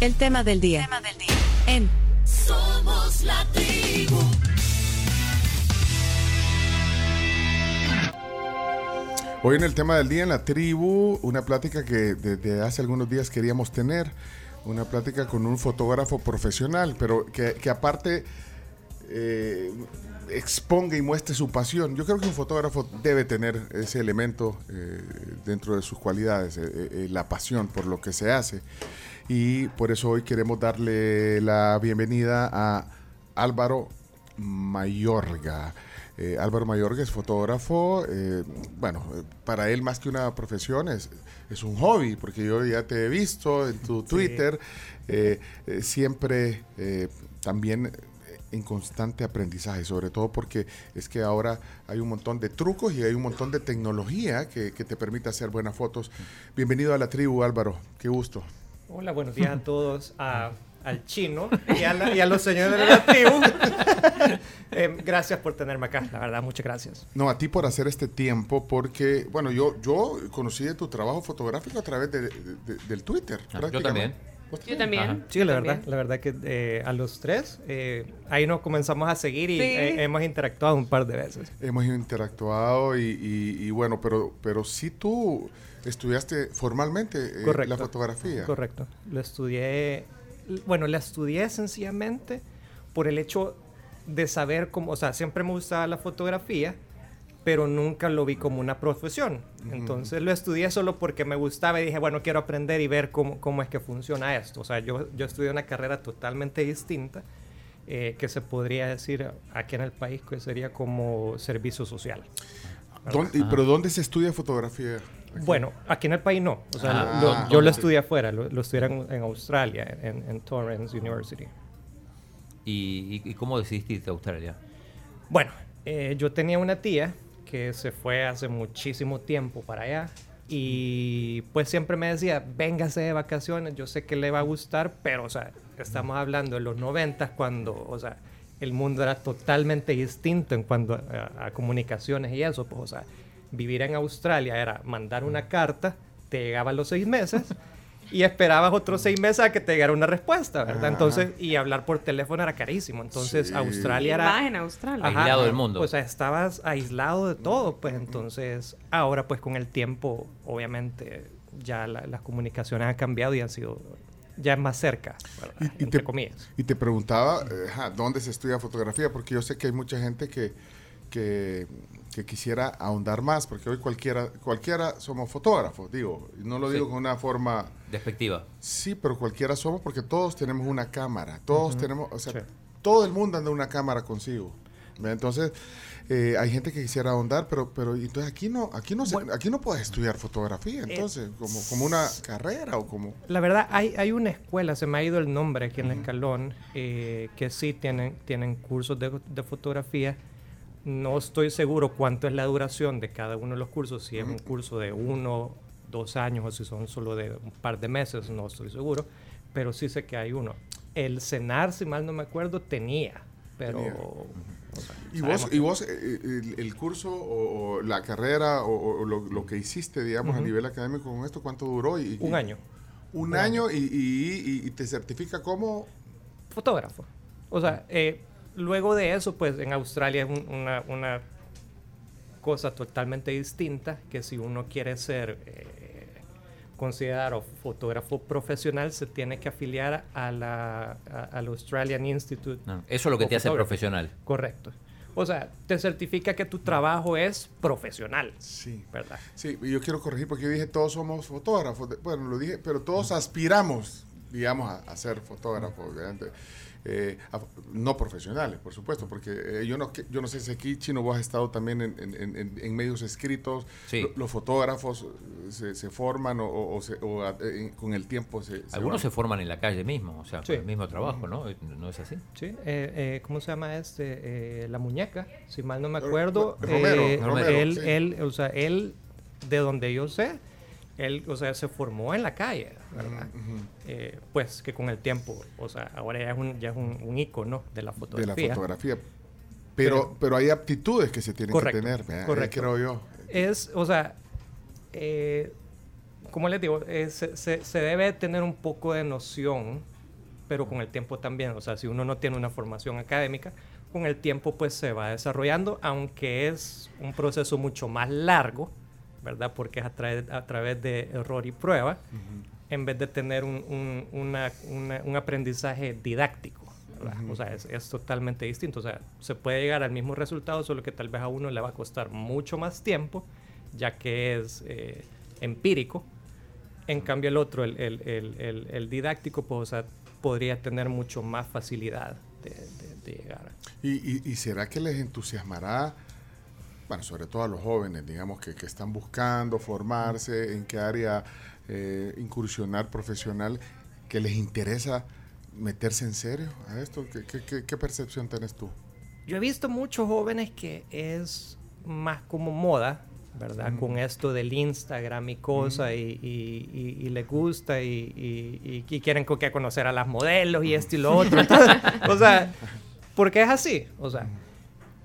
El tema del día. Tema del día. En Somos la tribu. Hoy en el tema del día en la tribu, una plática que desde hace algunos días queríamos tener, una plática con un fotógrafo profesional, pero que, que aparte eh, exponga y muestre su pasión. Yo creo que un fotógrafo debe tener ese elemento eh, dentro de sus cualidades, eh, eh, la pasión por lo que se hace. Y por eso hoy queremos darle la bienvenida a Álvaro Mayorga. Eh, Álvaro Mayorga es fotógrafo, eh, bueno, para él más que una profesión es, es un hobby, porque yo ya te he visto en tu Twitter, eh, eh, siempre también en constante aprendizaje, sobre todo porque es que ahora hay un montón de trucos y hay un montón de tecnología que, que te permite hacer buenas fotos. Bienvenido a la tribu, Álvaro, qué gusto. Hola, buenos días a todos, a- al chino y a, la- y a los señores de la tribu. Eh, gracias por tenerme acá, la verdad, muchas gracias. No, a ti por hacer este tiempo, porque, bueno, yo, yo conocí de tu trabajo fotográfico a través de, de- de- del Twitter. Ah, yo también. ¿Vos Yo también. Ajá. Sí, la También. verdad, la verdad que eh, a los tres, eh, ahí nos comenzamos a seguir y Sí. eh, hemos interactuado un par de veces. Hemos interactuado y, y- y bueno, pero, pero sí tú estudiaste formalmente eh, Correcto. la fotografía. Correcto. Lo estudié, bueno, la estudié sencillamente por el hecho de saber cómo, o sea, siempre me gustaba la fotografía, pero nunca lo vi como una profesión. Entonces lo estudié solo porque me gustaba y dije, bueno, quiero aprender y ver cómo, cómo es que funciona esto. O sea, yo, yo estudié una carrera totalmente distinta, eh, que se podría decir aquí en el país que sería como servicio social. ¿Dónde- y- ¿Pero dónde se estudia fotografía? Bueno, aquí en el país no. O sea, Ah, lo- yo lo estudié afuera, lo, lo estudié en, en Australia, en, en Torrance University. ¿Y, cómo decidiste irte a Australia? Bueno, eh, yo tenía una tía que se fue hace muchísimo tiempo para allá y pues siempre me decía, véngase de vacaciones, yo sé que le va a gustar, pero o sea, estamos hablando de los noventas cuando, o sea, el mundo era totalmente distinto en cuanto a, a comunicaciones y eso, pues o sea, vivir en Australia era mandar una carta, te llegaba a los seis meses y esperabas otros seis meses a que te llegara una respuesta, ¿verdad? Ajá. Entonces, y hablar por teléfono era carísimo, entonces Sí. Australia era... Más en Australia. Ajá. Aislado del mundo. O sea, estabas aislado de todo, pues entonces ahora pues con el tiempo obviamente ya la- las comunicaciones han cambiado y han sido ya más cerca, ¿verdad? Y- y entre te- comillas. Y te preguntaba, eh, ¿dónde se estudia fotografía? Porque yo sé que hay mucha gente que, que, que quisiera ahondar más, porque hoy cualquiera, cualquiera somos fotógrafos, digo, no lo Sí. digo con una forma... Despectiva. Sí, pero cualquiera somos porque todos tenemos una cámara, todos tenemos, o sea, Sí. todo el mundo anda una cámara consigo. Entonces, eh, hay gente que quisiera ahondar, pero, pero entonces aquí no, aquí no, se- Bueno. aquí no puedes estudiar fotografía, entonces, como, como una carrera o como... La verdad, hay, hay una escuela, se me ha ido el nombre aquí en el Escalón, eh, que sí tienen, tienen cursos de, de fotografía. No estoy seguro cuánto es la duración de cada uno de los cursos, si es un curso de uno, dos años o si son solo de un par de meses, no estoy seguro, pero sí sé que hay uno. El CENAR, si mal no me acuerdo, tenía, pero... Tenía. o sea, ¿Y vos, y vos eh, el, el curso o, o la carrera o, o lo, lo que hiciste, digamos, a nivel académico con esto, cuánto duró? Y, Un año. Un año y- y te certifica como... fotógrafo. O sea, eh, luego de eso, pues en Australia es un- una, una cosa totalmente distinta, que si uno quiere ser eh, considerado fotógrafo profesional, se tiene que afiliar a la, a- al Australian Institute. No, eso es lo que te hace profesional. Correcto. O sea, te certifica que tu trabajo es profesional, Sí. ¿verdad? Sí, y yo quiero corregir porque yo dije todos somos fotógrafos. Bueno, lo dije, pero todos aspiramos, digamos, a, a ser fotógrafos, obviamente. Eh, no profesionales, por supuesto, porque eh, yo, no, que- yo no sé si aquí, Chino, vos has estado también en, en- en- en- en medios escritos. Sí. Lo- los fotógrafos eh, se, se forman o, o- o se- o, a- eh, con el tiempo se... se Algunos van. se forman en la calle mismo, o sea, Sí. con el mismo trabajo, ¿no? ¿No es así? Sí, eh, eh, ¿cómo se llama este? Eh, la muñeca, si mal no me acuerdo. Romero, eh, Romero, él, sí. él, o sea, él, de donde yo sé, él, o sea, se formó en la calle, ¿verdad? Eh, pues que con el tiempo, o sea, ahora ya es un, ya es un, un ícono de la de fotografía. la fotografía. Pero, pero hay aptitudes que se tienen Correcto, que tener, ¿verdad? Eh, correcto. creo yo. Es, o sea, eh, como les digo, eh, se, se- se debe tener un poco de noción, pero con el tiempo también. O sea, si uno no tiene una formación académica, con el tiempo pues se va desarrollando, aunque es un proceso mucho más largo, ¿verdad? Porque es a, través- a través de error y prueba, en vez de tener un, un- una- una- un aprendizaje didáctico. ¿verdad? O sea, es, es totalmente distinto. O sea, se puede llegar al mismo resultado, solo que tal vez a uno le va a costar mucho más tiempo, ya que es eh, empírico. En cambio, el otro, el, el- el- el- el didáctico, pues, o sea, podría tener mucho más facilidad de, de- de llegar. ¿Y, y- y será que les entusiasmará, bueno, sobre todo a los jóvenes, digamos, que, que están buscando formarse, en qué área eh, incursionar profesional, que les interesa meterse en serio a esto? ¿Qué, qué- qué- percepción tienes tú? Yo he visto muchos jóvenes que es más como moda, ¿verdad? Con esto del Instagram y cosas, y, y- y- y les gusta, y, quieren que conocer a las modelos y esto y lo otro. Entonces, o sea, porque es así, o sea.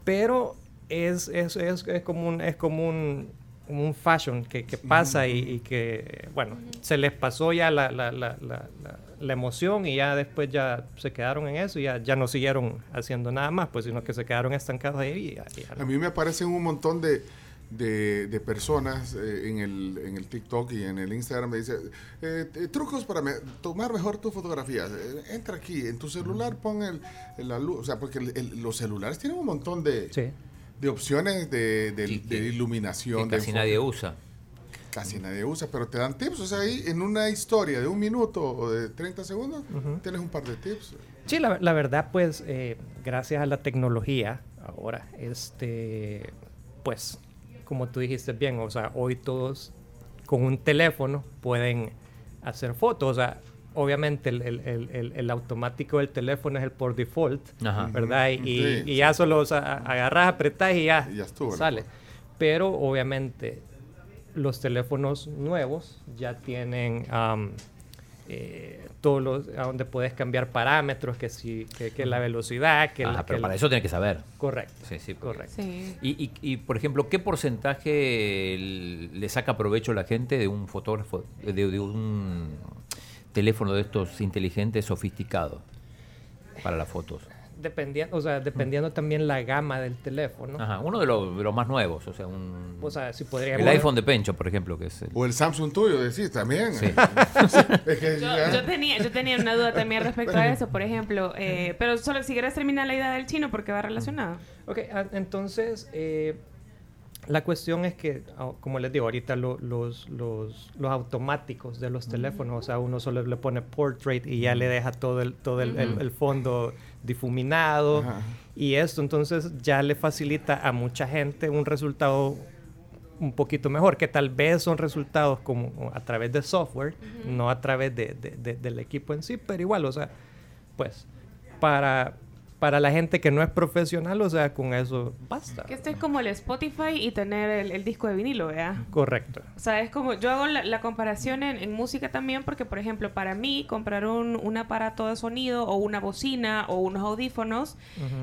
Pero es, es, es, es como un, es como un, como un fashion que, que pasa y, y que, bueno, se les pasó ya la, la, la, la, la- la emoción y ya después ya se quedaron en eso y ya, ya no siguieron haciendo nada más, pues sino que se quedaron estancados ahí y ya- y ya A mí me aparecen un montón de, de, de personas eh, en, el, en el TikTok y en el Instagram. Me dice eh, eh, trucos para me- tomar mejor tus fotografías. Eh, entra aquí, en tu celular pon el, el- la luz. O sea, porque el- el- los celulares tienen un montón de, Sí. De opciones de, de- Sí, de que- iluminación. que casi nadie usa. Casi nadie usa, pero te dan tips. O sea, ahí en una historia de un minuto o de 30 segundos, tienes un par de tips. Sí, la, la verdad, pues, eh, gracias a la tecnología, ahora, este, pues, como tú dijiste bien, o sea, hoy todos con un teléfono pueden hacer fotos, o sea, obviamente el, el- el- el- el automático del teléfono es el por default, Ajá. ¿verdad? Y, y- Sí, y ya solo o sea, a- agarras, apretás y ya, Y ya estuvo, sale. ¿no? Pero obviamente los teléfonos nuevos ya tienen am, eh, todos los a donde puedes cambiar parámetros, que si que, que la velocidad, que Ah, la, pero que para la- eso tiene que saber. correcto, Sí, sí, correcto. Sí. Y, y- y, por ejemplo, ¿qué porcentaje le saca provecho la gente de un fotógrafo, de, de un teléfono de estos inteligentes sofisticados para las fotos? Dependiendo, o sea, dependiendo también la gama del teléfono. Ajá, uno de los, de los más nuevos, o sea, un, O sea, si podríamos el iPhone de Pencho, por ejemplo, que es el- O el Samsung tuyo, decís también. Sí. Es que Yo, ya- yo tenía, yo tenía una duda también respecto a eso, por ejemplo, eh, pero solo si quieres terminar la idea del chino porque va relacionado. Ok, ah, entonces eh, la cuestión es que, ah, como les digo, ahorita lo- los, los, los automáticos de los teléfonos, o sea, uno solo le pone portrait y ya le deja todo el, todo el, el- el fondo difuminado y esto, entonces ya le facilita a mucha gente un resultado un poquito mejor, que tal vez son resultados como a través de software, no a través de, de- de- del equipo en sí, pero igual, o sea, pues para, para la gente que no es profesional, o sea, con eso basta. Que esto es como el Spotify y tener el, el disco de vinilo, ¿verdad? Correcto. O sea, es como, yo hago la, la comparación en, en música también porque, por ejemplo, para mí, comprar un, un aparato de sonido o una bocina o unos audífonos,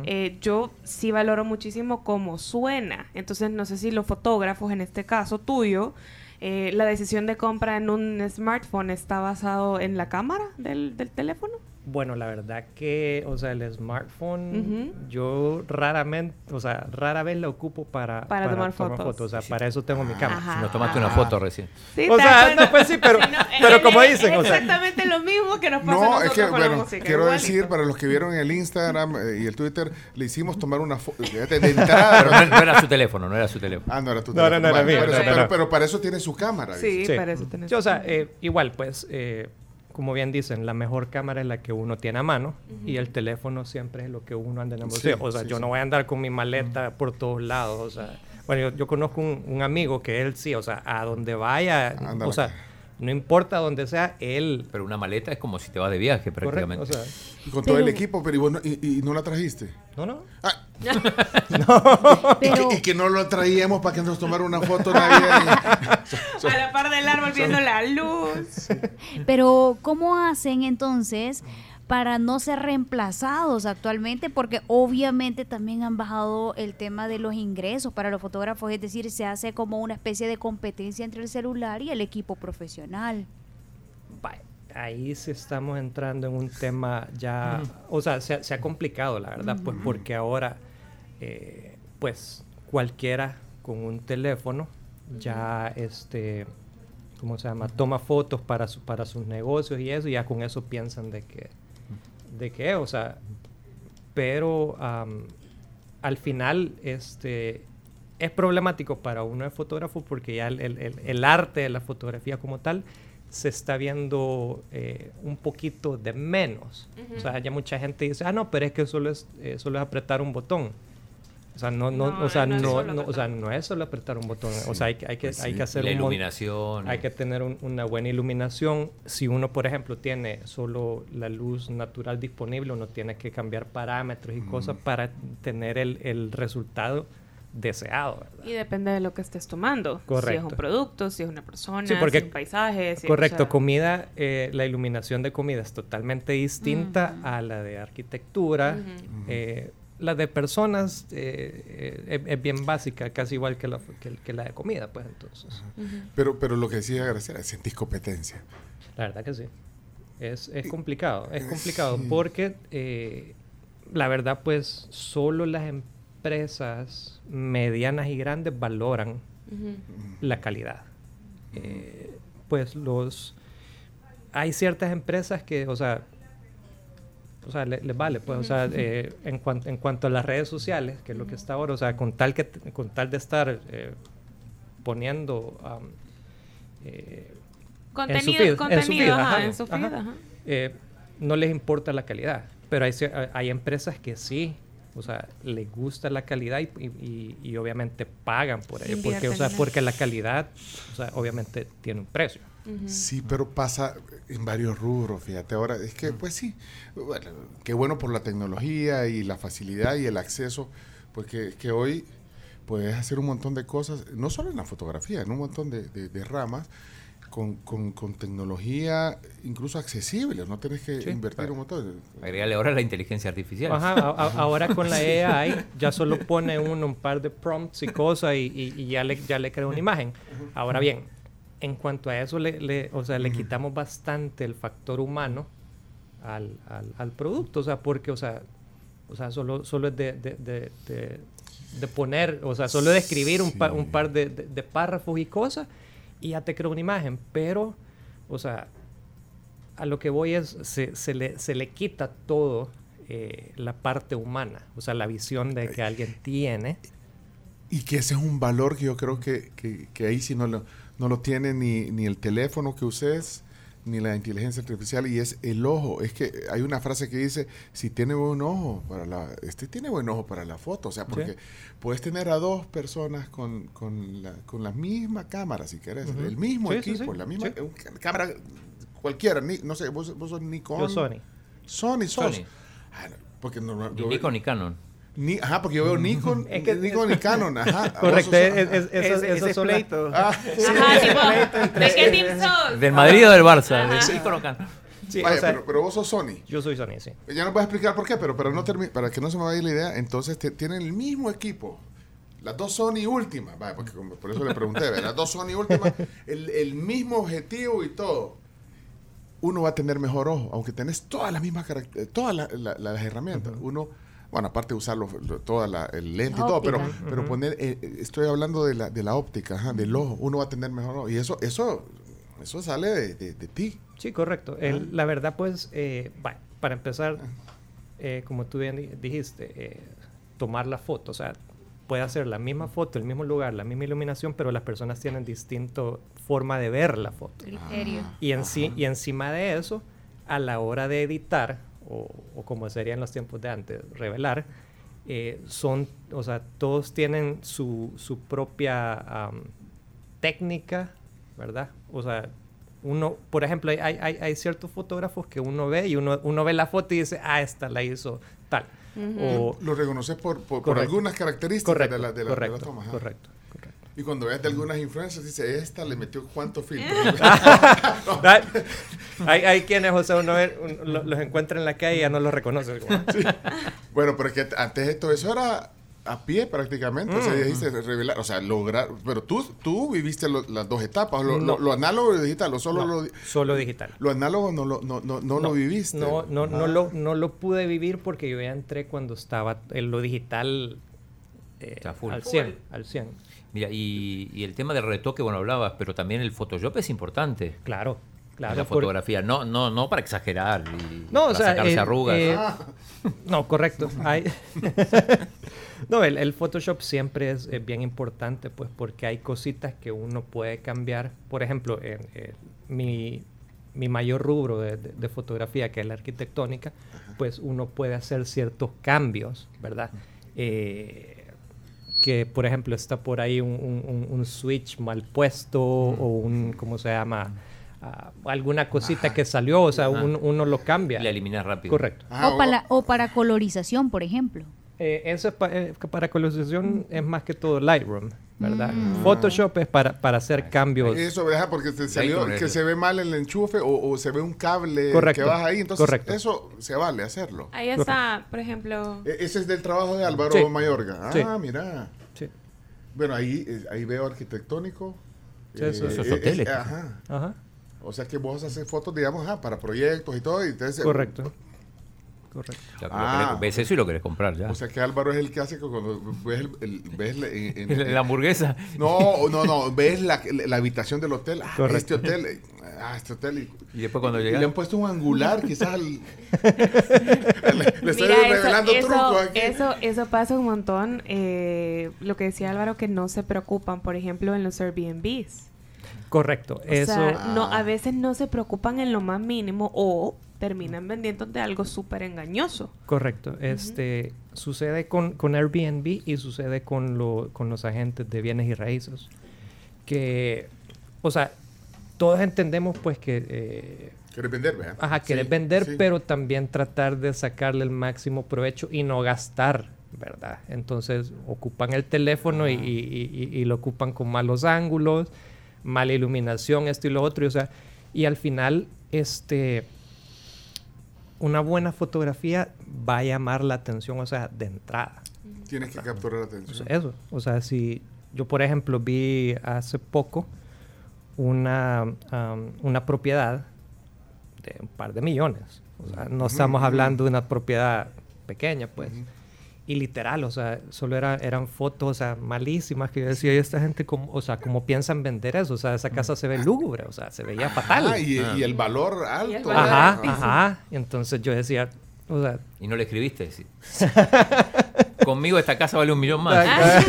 eh, yo sí valoro muchísimo cómo suena. Entonces, no sé si los fotógrafos, en este caso tuyo, eh, la decisión de compra en un smartphone está basado en la cámara del, del teléfono. Bueno, la verdad que, o sea, el smartphone, yo raramente, o sea, rara vez lo ocupo para, Para tomar fotos. O sea, para eso tengo mi cámara. Ajá. Si nos tomaste una foto recién. Sí, O ¿te sea, no, pues sí, pero- Sí, no, pero es- como dicen, es o sea- exactamente lo mismo que nos pasa No, nosotros es que, con la bueno, música. quiero igualito. decir, para los que vieron el Instagram eh, y el Twitter, le hicimos tomar una foto de, de entrada. Pero no, no era su teléfono, no era su teléfono. Ah, no era tu No, no, teléfono. no era Bueno, mío, no, no, pero, no. pero para eso tiene su cámara. Sí, para eso tenés. Sí, o sea, eh, igual, pues, eh, como bien dicen, la mejor cámara es la que uno tiene a mano y el teléfono siempre es lo que uno anda en el bolsillo. Sí, o sea, sí, yo sí. no voy a andar con mi maleta por todos lados. O sea, bueno, yo, yo conozco un, un amigo que él sí, o sea, a donde vaya, Anda o sea. No importa dónde sea, él. Pero una maleta es como si te vas de viaje Correcto, prácticamente. o sea, Y con todo el Pero- equipo, pero y, vos no, y, y no la trajiste. no, no. Ah, Pero, que, y que no lo traíamos para que nos tomara una foto navideña. A la par del árbol viendo la luz. pero ¿cómo hacen entonces para no ser reemplazados actualmente, porque obviamente también han bajado el tema de los ingresos para los fotógrafos, es decir, se hace como una especie de competencia entre el celular y el equipo profesional. Ahí sí estamos entrando en un tema ya, o sea, se, ha- se ha complicado, la verdad, pues porque ahora, eh, pues cualquiera con un teléfono ya, este, ¿cómo se llama? Toma fotos para, su- para sus negocios y eso, y ya con eso piensan de que, de que, o sea, pero am, al final, este, es problemático para uno de fotógrafo porque ya el, el- el- el arte de la fotografía como tal se está viendo eh, un poquito de menos. O sea, ya mucha gente dice, ah, no, pero es que solo es, eh, solo es apretar un botón. O sea, no, no, No, o sea, no es no, o sea, apretar. no es solo apretar un botón. O sea, hay, que- hay que, hay que hacer la un iluminación. hay que tener un- una buena iluminación. Si uno, por ejemplo, tiene solo la luz natural disponible, uno tiene que cambiar parámetros y cosas para tener el, el resultado deseado. ¿verdad? Y depende de lo que estés tomando. Si es Correcto. un producto, si es una persona, Sí, porque- si es un paisaje. si- Correcto, o sea, comida, eh, la iluminación de comida es totalmente distinta a la de arquitectura. Eh, la de personas eh, eh, es, es bien básica, casi igual que la, que, que la de comida, pues entonces. Pero, pero lo que decía Graciela, sentís competencia. La verdad que sí. Es, es complicado, es complicado porque eh, la verdad pues solo las empresas medianas y grandes valoran la calidad. Eh, pues los... Hay ciertas empresas que, o sea, o sea, le- les vale, pues, o sea, eh, en, cuan- en cuanto a las redes sociales, que es lo que está ahora, o sea, con tal, que, con tal de estar eh, poniendo eh, Contenido, feed, en su contenido, feed, ajá, ajá, en su feed, ajá. ajá. eh, no les importa la calidad. Pero hay, hay empresas que sí, o sea, les gusta la calidad y, y- y- obviamente pagan por ello. Porque, o sea, porque la calidad, o sea, obviamente tiene un precio. Sí, pero pasa en varios rubros, fíjate. Ahora, es que, pues sí, bueno, qué bueno por la tecnología y la facilidad y el acceso, porque es que hoy puedes hacer un montón de cosas, no solo en la fotografía, en un montón de, de- de ramas, con, con- con tecnología incluso accesible, no tienes que Sí. invertir un montón. Agregale ahora la inteligencia artificial. Ajá, a- a- ahora con la AI ya solo pone uno un par de prompts y cosas y, y- y ya, le, ya le crea una imagen. Ahora bien, en cuanto a eso, le, le- o sea, le quitamos bastante el factor humano al, al- al producto, o sea, porque, o sea, o sea solo, solo es de, de- de- de- de poner, o sea, solo de escribir un, pa- un Sí. par de, de- párrafos y cosas y ya te crea una imagen, pero, o sea, a lo que voy es, se, se le, se le quita todo eh, la parte humana, o sea, la visión de que alguien tiene. Y que ese es un valor que yo creo que, que- que ahí sí no lo, no lo tiene ni, ni el teléfono que uses, ni la inteligencia artificial, y es el ojo. Es que hay una frase que dice, si tiene buen ojo para la... Este tiene buen ojo para la foto, o sea, porque puedes tener a dos personas con, con, la, con la misma cámara, si querés, el mismo Sí, equipo, sí. la misma cámara cualquiera, ni- no sé, vos, vos sos Nikon. Yo, Sony. Sony sos. Sony. Ah, porque no, no- Ni yo- Nikon ni Canon. Ni- ajá, porque yo veo Nikon, Es que- Nikon y Canon, ajá. Correcto, sos- es, es- esos- pleito. Ah, Ajá, tipo, ¿de qué team sos? ¿Del Madrid o del Barça? Ajá. ¿De Nikon o Canon? Sí, o Vaya, sea, pero, pero vos sos Sony. yo soy Sony, sí. Ya no voy a explicar por qué, pero para, no termi- para que no se me vaya la idea, entonces te- tienen el mismo equipo. Las dos Sony últimas, vaya, porque como- por eso le pregunté, ¿verdad? las dos Sony últimas, el, el mismo objetivo y todo. Uno va a tener mejor ojo, aunque tenés todas las mismas caracter- todas la- la- las herramientas. Uno, bueno, aparte de usar toda la, el lente y todo, pero, pero poner, eh, eh, estoy hablando de la, de la óptica, ajá, del ojo. Uno va a tener mejor ojo. Y eso, eso, eso sale de, de- de ti. Sí, correcto. El- la verdad, pues, eh, para empezar, eh, como tú bien di- dijiste, eh, tomar la foto, o sea, puede hacer la misma foto, el mismo lugar, la misma iluminación, pero las personas tienen distinta forma de ver la foto. Criterio. Y, en sí- y encima de eso, a la hora de editar, o, o como sería en los tiempos de antes, revelar, eh, son, o sea, todos tienen su, su propia am, técnica, ¿verdad? O sea, uno, por ejemplo, hay, hay, hay ciertos fotógrafos que uno ve y uno, uno ve la foto y dice, ah, esta la hizo tal. O, Lo reconoces por, por, algunas características correcto, de la, de la, de la toma. correcto. Y cuando ves de algunas influencers, dice, esta le metió cuántos filtros. Da- hay, hay quienes, sea, uno ve- un- lo- los encuentra en la calle y ya no los reconoce. como, bueno, pero es que antes de todo eso era a pie prácticamente. O sea, Mm. dijiste revelar, o sea, lograr. Pero tú, tú viviste lo- las dos etapas, lo, lo- No. lo análogo y lo digital, o solo No, lo, solo digital. lo análogo no lo, no, no, no lo viviste. No, no, no, Ah. lo, no lo pude vivir porque yo ya entré cuando estaba en lo digital eh, al 100. Al 100. Mira, y, y el tema del retoque, bueno, hablabas, pero también el Photoshop es importante Claro, claro. en la por- fotografía. No, no, no para exagerar y No, para o sea, sacarse eh, arrugas. eh, no, correcto. Hay- no, el, el Photoshop siempre es, eh, bien importante, pues, porque hay cositas que uno puede cambiar. Por ejemplo, en, mi, mi mayor rubro de, de- de fotografía, que es la arquitectónica, pues uno puede hacer ciertos cambios, ¿verdad? Eh, que, por ejemplo, está por ahí un, un- un- un switch mal puesto o un, ¿cómo se llama? Ah, alguna cosita que salió, o sea, un- uno lo cambia. Le eliminas rápido. Correcto. Ah, o, para, o para colorización, por ejemplo. Eh, eso es pa- eh, para colorización es más que todo Lightroom, ¿verdad? Photoshop es para, para hacer cambios. Eso, ¿verdad? Porque salió Lightroom que es- se ve mal el enchufe o, o se ve un cable Correcto, que baja ahí. Entonces, correcto. eso se vale hacerlo. Ahí está, por ejemplo. E- Ese es del trabajo de Álvaro Sí. Mayorga. Ah, Sí. mira. Sí. Bueno, ahí, eh, ahí veo arquitectónico. Sí, eso- Esos hoteles. eh, ajá. Ajá, O sea que vos haces fotos, digamos, ajá, para proyectos y todo. Y entonces, correcto. Correcto. Lo Ah. querés- ves eso y lo querés comprar ya. O sea que Álvaro es el que hace que cuando ves, el, el- ves la- en- en- la hamburguesa. No, no, no, ves la, la habitación del hotel. Ah, este hotel. Ah, este hotel. Y, Y después cuando y llega. le han puesto un angular, quizás. al- le, le estoy Mira, eso, revelando eso, aquí. eso, eso pasa un montón. eh, lo que decía Álvaro, que no se preocupan, por ejemplo, en los Airbnbs. Correcto. O Eso. sea, no, Ah. a veces no se preocupan en lo más mínimo o terminan vendiendo de algo súper engañoso. Correcto. Este sucede con, con Airbnb y sucede con, lo, con los agentes de bienes y raíces. Que, o sea, todos entendemos pues que eh, ¿Quieres vender, vea? Ajá, querer Sí, vender, sí. pero también tratar de sacarle el máximo provecho y no gastar, ¿verdad? Entonces ocupan el teléfono y, y- y- y lo ocupan con malos ángulos, mala iluminación, esto y lo otro, y, o sea, y al final, este, una buena fotografía va a llamar la atención, o sea, de entrada. Tienes que capturar la O sea, atención. eso, o sea, si yo, por ejemplo, vi hace poco una, am, una propiedad de un par de millones. O sea, no estamos hablando de una propiedad pequeña, pues. Y literal, o sea, solo era, eran fotos, o sea, malísimas que yo decía, y esta gente, como, o sea, ¿cómo piensan vender eso? O sea, esa casa se ve lúgubre, o sea, se veía fatal. Ah, y, y el valor alto. Y el ¿verdad? valor Ajá, altísimo. ajá. Y entonces yo decía, o sea, Y no le escribiste. sí. Conmigo esta casa vale un millón más.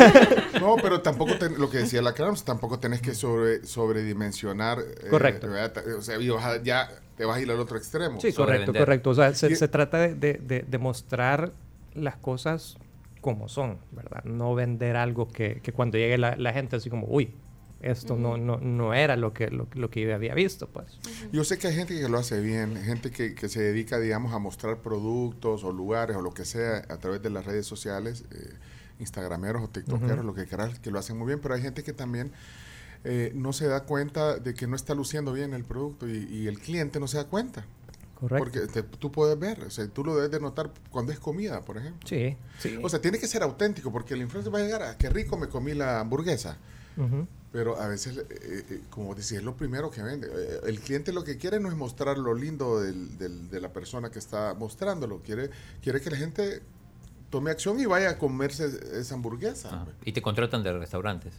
No, pero tampoco, ten- lo que decía la Crams, tampoco tenés que sobre, sobredimensionar. eh, Correcto. ¿verdad? O sea, ya te vas a ir al otro extremo. Sí, correcto, correcto. O sea, se, Y- se trata de, de- de- de mostrar las cosas como son, ¿verdad? No vender algo que, que cuando llegue la, la gente así como, uy, esto no, no, no era lo que, lo, lo que yo había visto, pues. Yo sé que hay gente que lo hace bien, gente que, que se dedica, digamos, a mostrar productos o lugares o lo que sea a través de las redes sociales, eh, instagrameros o tiktokeros, lo que quieras, que lo hacen muy bien, pero hay gente que también eh, no se da cuenta de que no está luciendo bien el producto y, y el cliente no se da cuenta. Correcto. Porque te- tú puedes ver, o sea, tú lo debes de notar cuando es comida, por ejemplo. Sí, sí. O sea, tiene que ser auténtico porque el influencer va a llegar a qué rico me comí la hamburguesa. Pero a veces, eh, eh, como decís, es lo primero que vende. Eh, El cliente lo que quiere no es mostrar lo lindo del- del- de la persona que está mostrándolo. Quiere, quiere que la gente tome acción y vaya a comerse esa hamburguesa. Ah, y te contratan de restaurantes.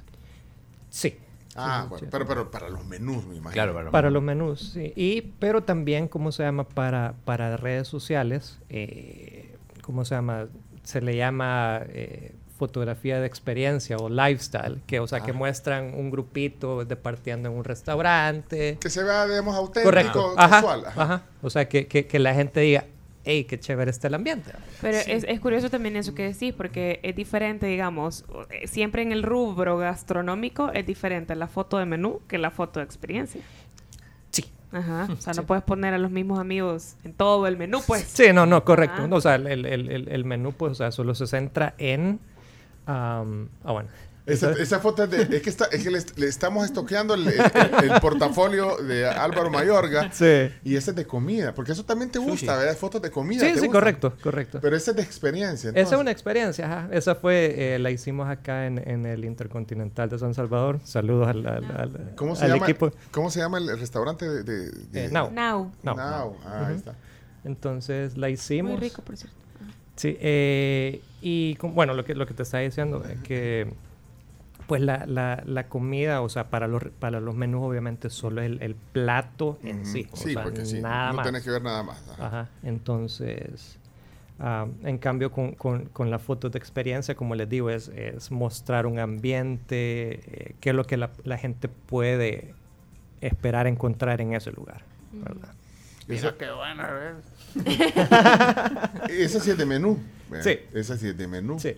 Sí. Ah, bueno, pero, pero para los menús, me imagino. Claro, para, Para los menús, sí. Y, pero también, ¿cómo se llama? Para, para redes sociales, eh, ¿cómo se llama? Se le llama eh, fotografía de experiencia o lifestyle, que, o sea, que Ah. muestran un grupito de partiendo en un restaurante. Que se vea, digamos, auténtico, Correcto. Ajá, casual. Ajá. ajá. O sea, que, que, que la gente diga, hey, qué chévere está el ambiente. Pero es, es curioso también eso que decís, porque es diferente, digamos, eh, siempre en el rubro gastronómico es diferente la foto de menú que la foto de experiencia. Sí. Ajá. O sea, no puedes poner a los mismos amigos en todo el menú, pues. Sí, no, no, correcto. Ah. O sea, el, el- el- el menú, pues, o sea, solo se centra en... am, ah, bueno. Esa, esa foto es de. Es que, está, es que le, le estamos estoqueando el, el- el portafolio de Álvaro Mayorga. Sí. Y ese es de comida. Porque eso también te gusta. ¿verdad? Fotos de comida. Sí, ¿te sí, gustan? correcto, correcto. Pero ese es de experiencia. Esa es una experiencia, ajá. Esa fue, eh, la hicimos acá en, en el Intercontinental de San Salvador. Saludos al, al- al- ¿Cómo se, al llama, equipo. ¿Cómo se llama el restaurante de. de, de- Eh, Now. Now. No. Now. Ah, ahí está. Entonces la hicimos. Muy rico, por cierto. Sí, eh, y con- bueno, lo que, lo que te estaba diciendo es que pues la, la, la comida, o sea, para los, para los menús obviamente solo el, el plato en sí. o Sí, sea, porque sí. nada no más. tenés que ver nada más. Ajá. Ajá, entonces, ah, en cambio con, con, con las fotos de experiencia, como les digo, es, es mostrar un ambiente, eh, qué es lo que la, la gente puede esperar encontrar en ese lugar, ¿verdad? Esa, qué buena, ¿ves? esa sí es de menú. Sí. Esa sí es de menú. Sí.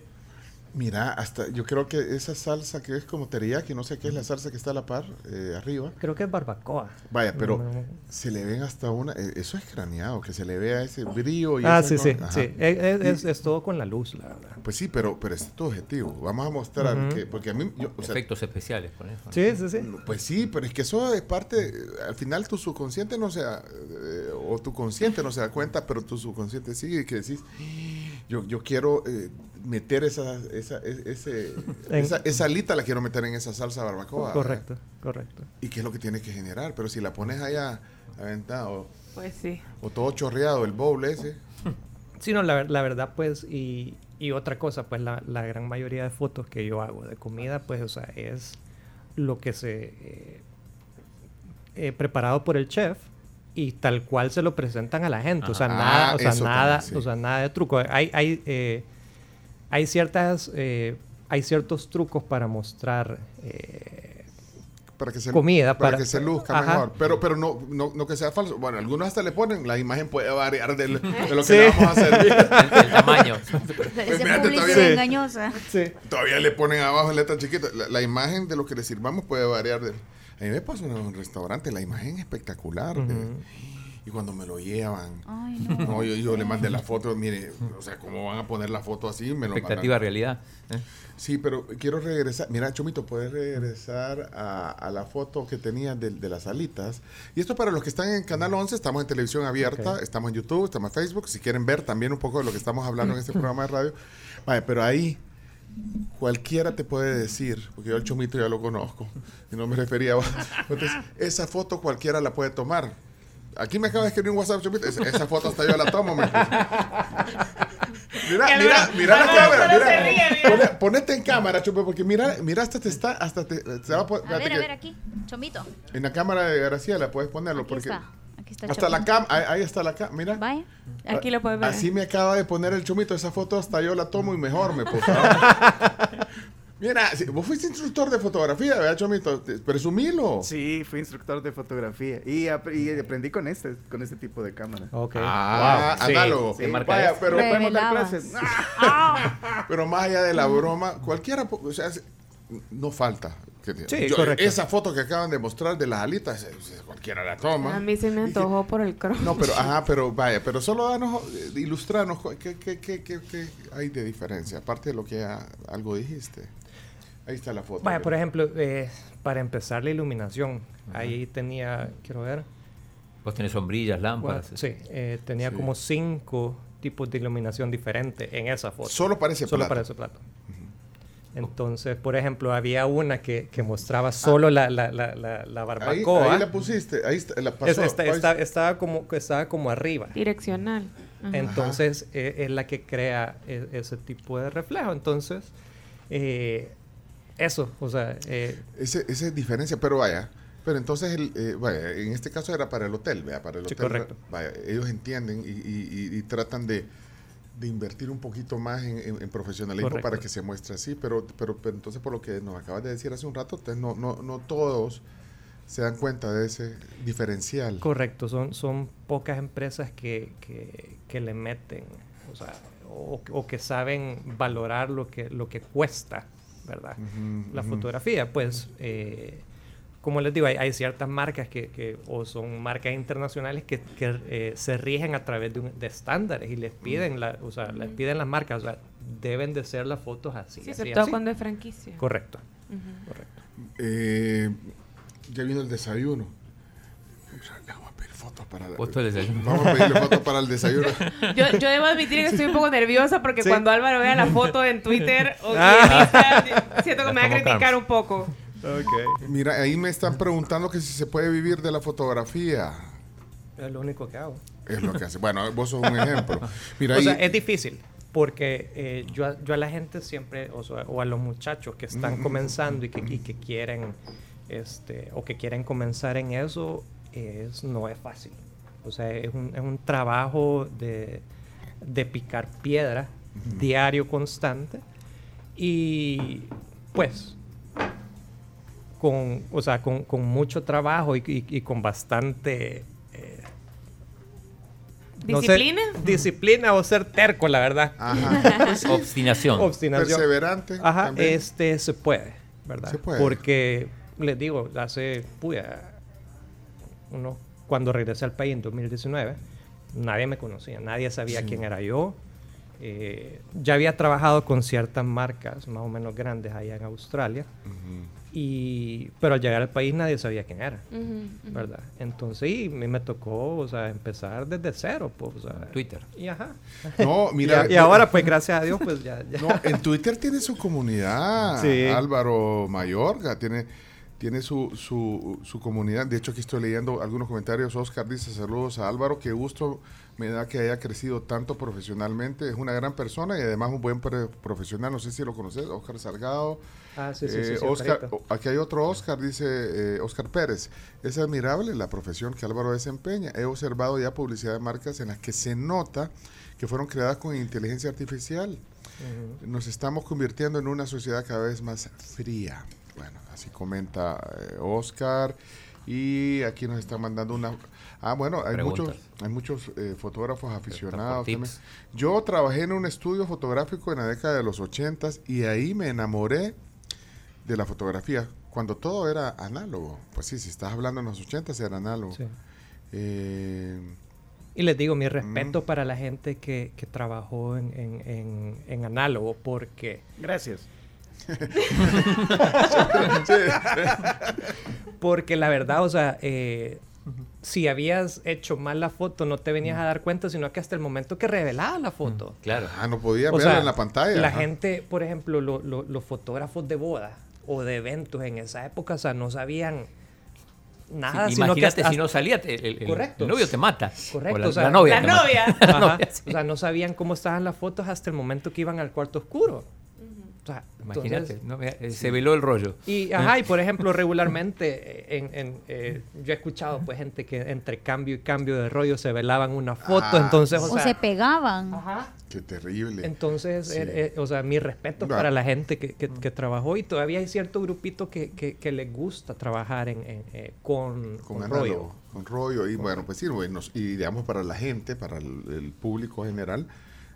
Mira, hasta yo creo que esa salsa que es como teriyaki, no sé qué es la salsa que está a la par, eh, arriba. Creo que es barbacoa. Vaya, pero No, se le ven hasta una. eh, Eso es craneado, que se le vea ese brillo. Y Ah, sí, con- sí, ajá. sí. Es, todo con la luz, la verdad. Pues sí, pero, pero ese es tu objetivo. Vamos a mostrar que. Porque a mí. yo, o sea, Efectos especiales con eso. ¿no? Sí, sí, sí. no, Pues sí, pero es que eso es parte. eh, Al final tu subconsciente no se da. eh, o tu consciente no se da cuenta, pero tu subconsciente sigue y que decís. Yo, yo quiero eh, meter esa, esa, e- ese, En- esa, esa alita, la quiero meter en esa salsa barbacoa. ¿verdad? Correcto, correcto. ¿Y qué es lo que tiene que generar? Pero si la pones allá aventado Pues sí. o todo chorreado, el bowl ese. Sí, no, la, la verdad, pues, y, y otra cosa, pues, la, la gran mayoría de fotos que yo hago de comida, pues, o sea, es lo que se... eh, eh, preparado por el chef y tal cual se lo presentan a la gente. O sea, Ajá. nada, Ah, o sea, nada, también, sí. o sea, nada de truco. Hay, hay, eh, hay ciertas... eh, hay ciertos trucos para mostrar eh, Para que se, Comida, para, para- que se luzca Ajá. mejor. Pero, pero no, no, no que sea falso. Bueno, algunos hasta le ponen, la imagen puede variar del- de, lo que Sí. le vamos a servir. El, el tamaño. Publicidad todavía- Sí. engañosa. Sí. Todavía le ponen abajo en letra chiquita. La, la imagen de lo que le sirvamos puede variar. del- a mí me pasó en un restaurante, la imagen espectacular. de-. Y cuando me lo llevan, Ay, no. no, yo, yo le mandé la foto, mire, o sea, ¿cómo van a poner la foto así? Me lo Expectativa mandan. realidad. ¿eh? Sí, pero quiero regresar. Mira, Chomito, puedes regresar a, a la foto que tenía de, de las alitas. Y esto para los que están en Canal 11, estamos en televisión abierta, estamos en YouTube, estamos en Facebook. Si quieren ver también un poco de lo que estamos hablando en este programa de radio. Vale, pero ahí cualquiera te puede decir, porque yo al Chomito ya lo conozco, y no me refería a vos. Entonces, esa foto cualquiera la puede tomar. Aquí me acaba de escribir un WhatsApp, Chomito. Esa, esa foto hasta yo la tomo, me. Mira, mira, mira la cámara, mira. ríe, mira. Ponete en cámara, Chupe, porque mira, mira hasta te está, hasta te, te va a poner, A ver, a ver, aquí. Chomito. en la cámara de Graciela puedes ponerlo Aquí porque está. Aquí está hasta la cama, ahí, ahí está la cámara, mira. Vaya. Aquí lo puedes ver. Así me acaba de poner el chomito, esa foto hasta yo la tomo y mejor me puso. Mira, si- vos fuiste instructor de fotografía, ¿verdad, Chomito? Presumilo. Sí, fui instructor de fotografía y, ap- y aprendí con este, con este tipo de cámara. Ok. Ah, Wow, sí. análogo. ¿Qué marca Vaya, pero, ¿Me podemos dar clases? pero más allá de la broma, cualquiera, o sea, no falta. Sí, yo- correcto. Esa foto que acaban de mostrar de las alitas, eh, cualquiera la toma. A mí se me que- antojó por el cross. No, pero, ajá, pero vaya, pero solo danos, eh, ilustranos qué, qué, qué, qué, qué hay de diferencia, aparte de lo que ya algo dijiste. Ahí está la foto. Vaya, por ejemplo, eh, para empezar la iluminación, ahí tenía, quiero ver, Vos tenés sombrillas, lámparas. Bueno, sí, eh, tenía Sí. como cinco tipos de iluminación diferentes en esa foto. Solo parece Solo plata. para ese plato. Entonces, por ejemplo, había una que, que mostraba solo la, la, la, la, la Ahí, barbacoa. ahí la pusiste, ahí está, la pasó. Es- está- estaba, como, estaba como arriba. Direccional. Ajá. Entonces, eh, es la que crea e- ese tipo de reflejo. Entonces, eh, eso, o sea, eh, Ese, esa es diferencia, pero vaya. Pero entonces, el, eh, vaya, en este caso era para el hotel, vea, para el Sí, hotel. correcto. Vaya, ellos entienden y, y- y- y tratan de, de invertir un poquito más en, en- en profesionalismo Correcto. para que se muestre así, pero, pero, pero entonces por lo que nos acabas de decir hace un rato, entonces no, no, no todos se dan cuenta de ese diferencial. correcto, son, son pocas empresas que, que, que le meten, o sea, o, o que saben valorar lo que, lo que cuesta, ¿verdad? La fotografía, pues eh, como les digo, hay, hay ciertas marcas que, que- o son marcas internacionales que, que, eh, se rigen a través de, un- de estándares y les piden, la, o sea, les piden las marcas, o sea, deben de ser las fotos así. Sí, así, sobre todo así. cuando es franquicia. Correcto. Eh, ya vino el desayuno. Fotos para la- desayuno. Vamos a pedirle fotos para el desayuno. Yo, yo debo admitir que estoy un poco nerviosa porque Sí. cuando Álvaro vea la foto en Twitter o Ah. en siento que me va a criticar un poco. Mira, ahí me están preguntando que si se puede vivir de la fotografía. Es lo único que hago. Es lo que hace. Bueno, vos sos un ejemplo. Mira, o ahí, sea, es difícil porque eh, yo, a, yo a la gente siempre, o, sea, o a los muchachos que están comenzando y que, y que quieren, este, o que quieren comenzar en eso, es, no es fácil. O sea, es un, es un trabajo de, de picar piedra diario, constante. Y pues, con, o sea, con, con mucho trabajo y, y- y con bastante... eh, no ¿Disciplina? disciplina o ser terco, la verdad. Ajá. Obstinación. Obstinación. Perseverante. Ajá, también. este se puede, ¿verdad? Se puede. Porque les digo, hace puya, uno cuando regresé al país en 2019, nadie me conocía, nadie sabía Sí. quién era yo. Eh, ya había trabajado con ciertas marcas más o menos grandes allá en Australia, Ujú. y, pero al llegar al país nadie sabía quién era, Ujú, ujú. ¿verdad? Entonces, y me, me tocó, o sea, empezar desde cero, pues, o sea, Twitter. Y ajá. No, Y, mira. a- y ahora, pues, gracias a Dios, pues ya. ya. No, en Twitter tiene su comunidad. Sí. Álvaro Mayorga tiene, tiene su, su, su comunidad. De hecho, aquí estoy leyendo algunos comentarios. Oscar dice saludos a Álvaro. Qué gusto me da que haya crecido tanto profesionalmente. Es una gran persona y además un buen profesional. No sé si lo conoces, Oscar Salgado. Ah, sí, sí, Eh, sí. Oscar, aquí hay otro Oscar, dice eh, Oscar Pérez. Es admirable la profesión que Álvaro desempeña. He observado ya publicidad de marcas en las que se nota que fueron creadas con inteligencia artificial. Nos estamos convirtiendo en una sociedad cada vez más fría. Así comenta eh, Oscar. Y aquí nos están mandando una... Ah, bueno, hay Preguntas. muchos, hay muchos eh, fotógrafos aficionados. también. Yo trabajé en un estudio fotográfico en la década de los 80 y ahí me enamoré de la fotografía. Cuando todo era análogo. Pues sí, si estás hablando en los 80 era análogo. Sí. Eh, Y les digo, mi respeto Mm. para la gente que, que trabajó en, en, en, en análogo, porque, Gracias. porque la verdad, o sea, eh, si habías hecho mal la foto, no te venías a dar cuenta, sino que hasta el momento que revelaba la foto. Claro. ah, no podía sea, en la pantalla. La ajá. gente, por ejemplo, lo- lo- los fotógrafos de boda o de eventos en esa época, o sea, no sabían nada, Sí, sino que Imagínate hasta- si no salía, el, el- Correcto. el novio te mata. Correcto, O la, o sea, la novia. La novia. La Ajá. novia, sí. O sea, no sabían cómo estaban las fotos hasta el momento que iban al cuarto oscuro. O sea, Imagínate, entonces- ¿no? Eh, se veló el rollo. Y, ajá, y por ejemplo, regularmente, eh, en, en, eh, yo he escuchado pues gente que entre cambio y cambio de rollo se velaban una foto, Ah, entonces, o, O sea, se pegaban. ajá. Qué terrible. Entonces, Sí. eh, eh, o sea, mi respeto para la gente que, que- que trabajó y todavía hay cierto grupito que, que, que les gusta trabajar en, en, eh, con, con, rollo. con rollo. Y bueno, pues sí, bueno, y digamos para la gente, para el, el público general,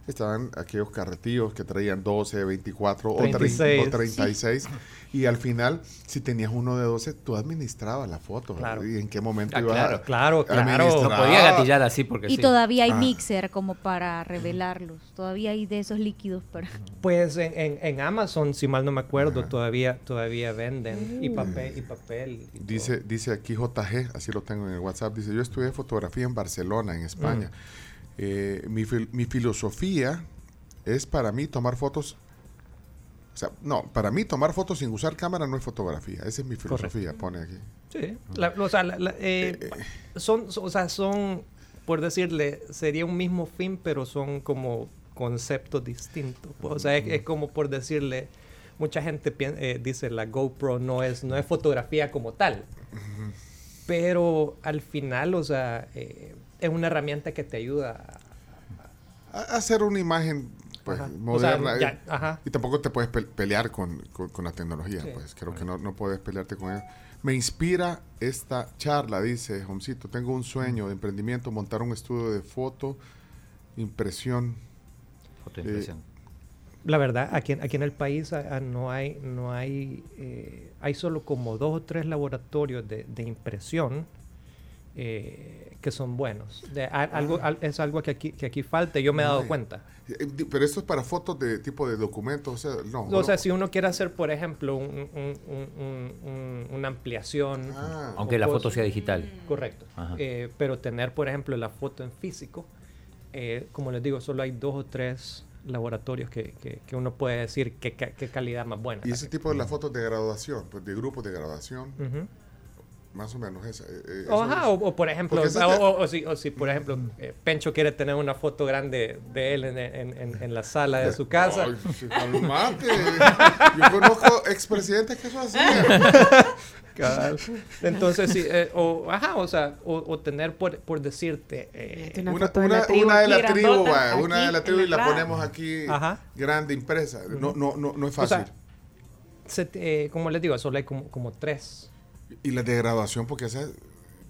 estaban aquellos carretillos que traían 12, 24 o 36. 30 o 36. Y al final, si tenías uno de 12, tú administrabas la foto. Claro. ¿Y en qué momento Ah, ibas claro. a Claro, claro. No podía gatillar así porque Y sí. todavía hay Ah. mixer como para revelarlos. Todavía hay de esos líquidos para... Pues en, en, en Amazon, si mal no me acuerdo, Ajá. todavía, todavía venden y papel y papel. y todo. Dice, dice aquí JG, así lo tengo en el WhatsApp, dice, yo estudié fotografía en Barcelona, en España. Eh, mi, mi filosofía es para mí tomar fotos, o sea, no, para mí tomar fotos sin usar cámara no es fotografía, esa es mi filosofía, pone aquí. Sí, la- o sea, la- la- eh, son, son- o sea, son, por decirle, sería un mismo fin, pero son como conceptos distintos. pues, O sea, es, es como por decirle, mucha gente eh, dice la GoPro no es, no es fotografía como tal, pero al final, o sea, eh, es una herramienta que te ayuda. a- A- hacer una imagen pues, Ajá. O moderna. sea, eh, ya, ajá. Y tampoco te puedes pe- pelear con, con- con la tecnología, Sí. pues creo que no, no puedes pelearte con ella. Me inspira esta charla, dice Homcito. Tengo un sueño de emprendimiento, montar un estudio de foto, impresión. Fotoimpresión. la verdad, aquí, en- aquí en el país ah, ah, no hay, no hay, eh, hay solo como dos o tres laboratorios de, de impresión eh, que son buenos. De, a- algo, al- es algo que aquí, que aquí falta y yo me he dado Ay. cuenta. Eh, di- Pero esto es para fotos de tipo de documentos, o sea, no. O sea, no. si uno quiere hacer, por ejemplo, un- un- un- un- un- una ampliación. Ah, Aunque la foto sea digital. Correcto. Eh, pero tener, por ejemplo, la foto en físico, eh, como les digo, solo hay dos o tres laboratorios que, que- que uno puede decir qué, ca- qué calidad más buena. y ese tipo de las fotos de graduación, pues de grupos de graduación. Más o menos esa. eh, eh, O, eso ajá, es- o, o por ejemplo, o, o- o si, o si, por ejemplo eh, Pencho quiere tener una foto grande de él en, en- en- en la sala de su casa. Ay. Yo conozco expresidentes que eso hacían. Entonces, sí, eh, o, ajá, o sea, o, o tener, por, por decirte, eh, Una Una, de una, la tribu una de la tribu, va, una aquí de la tribu y la ponemos aquí Ajá. grande impresa. No, no, no, no es o fácil. sea, se te- eh, como les digo, solo hay como, como tres. Y las de graduación, porque esas,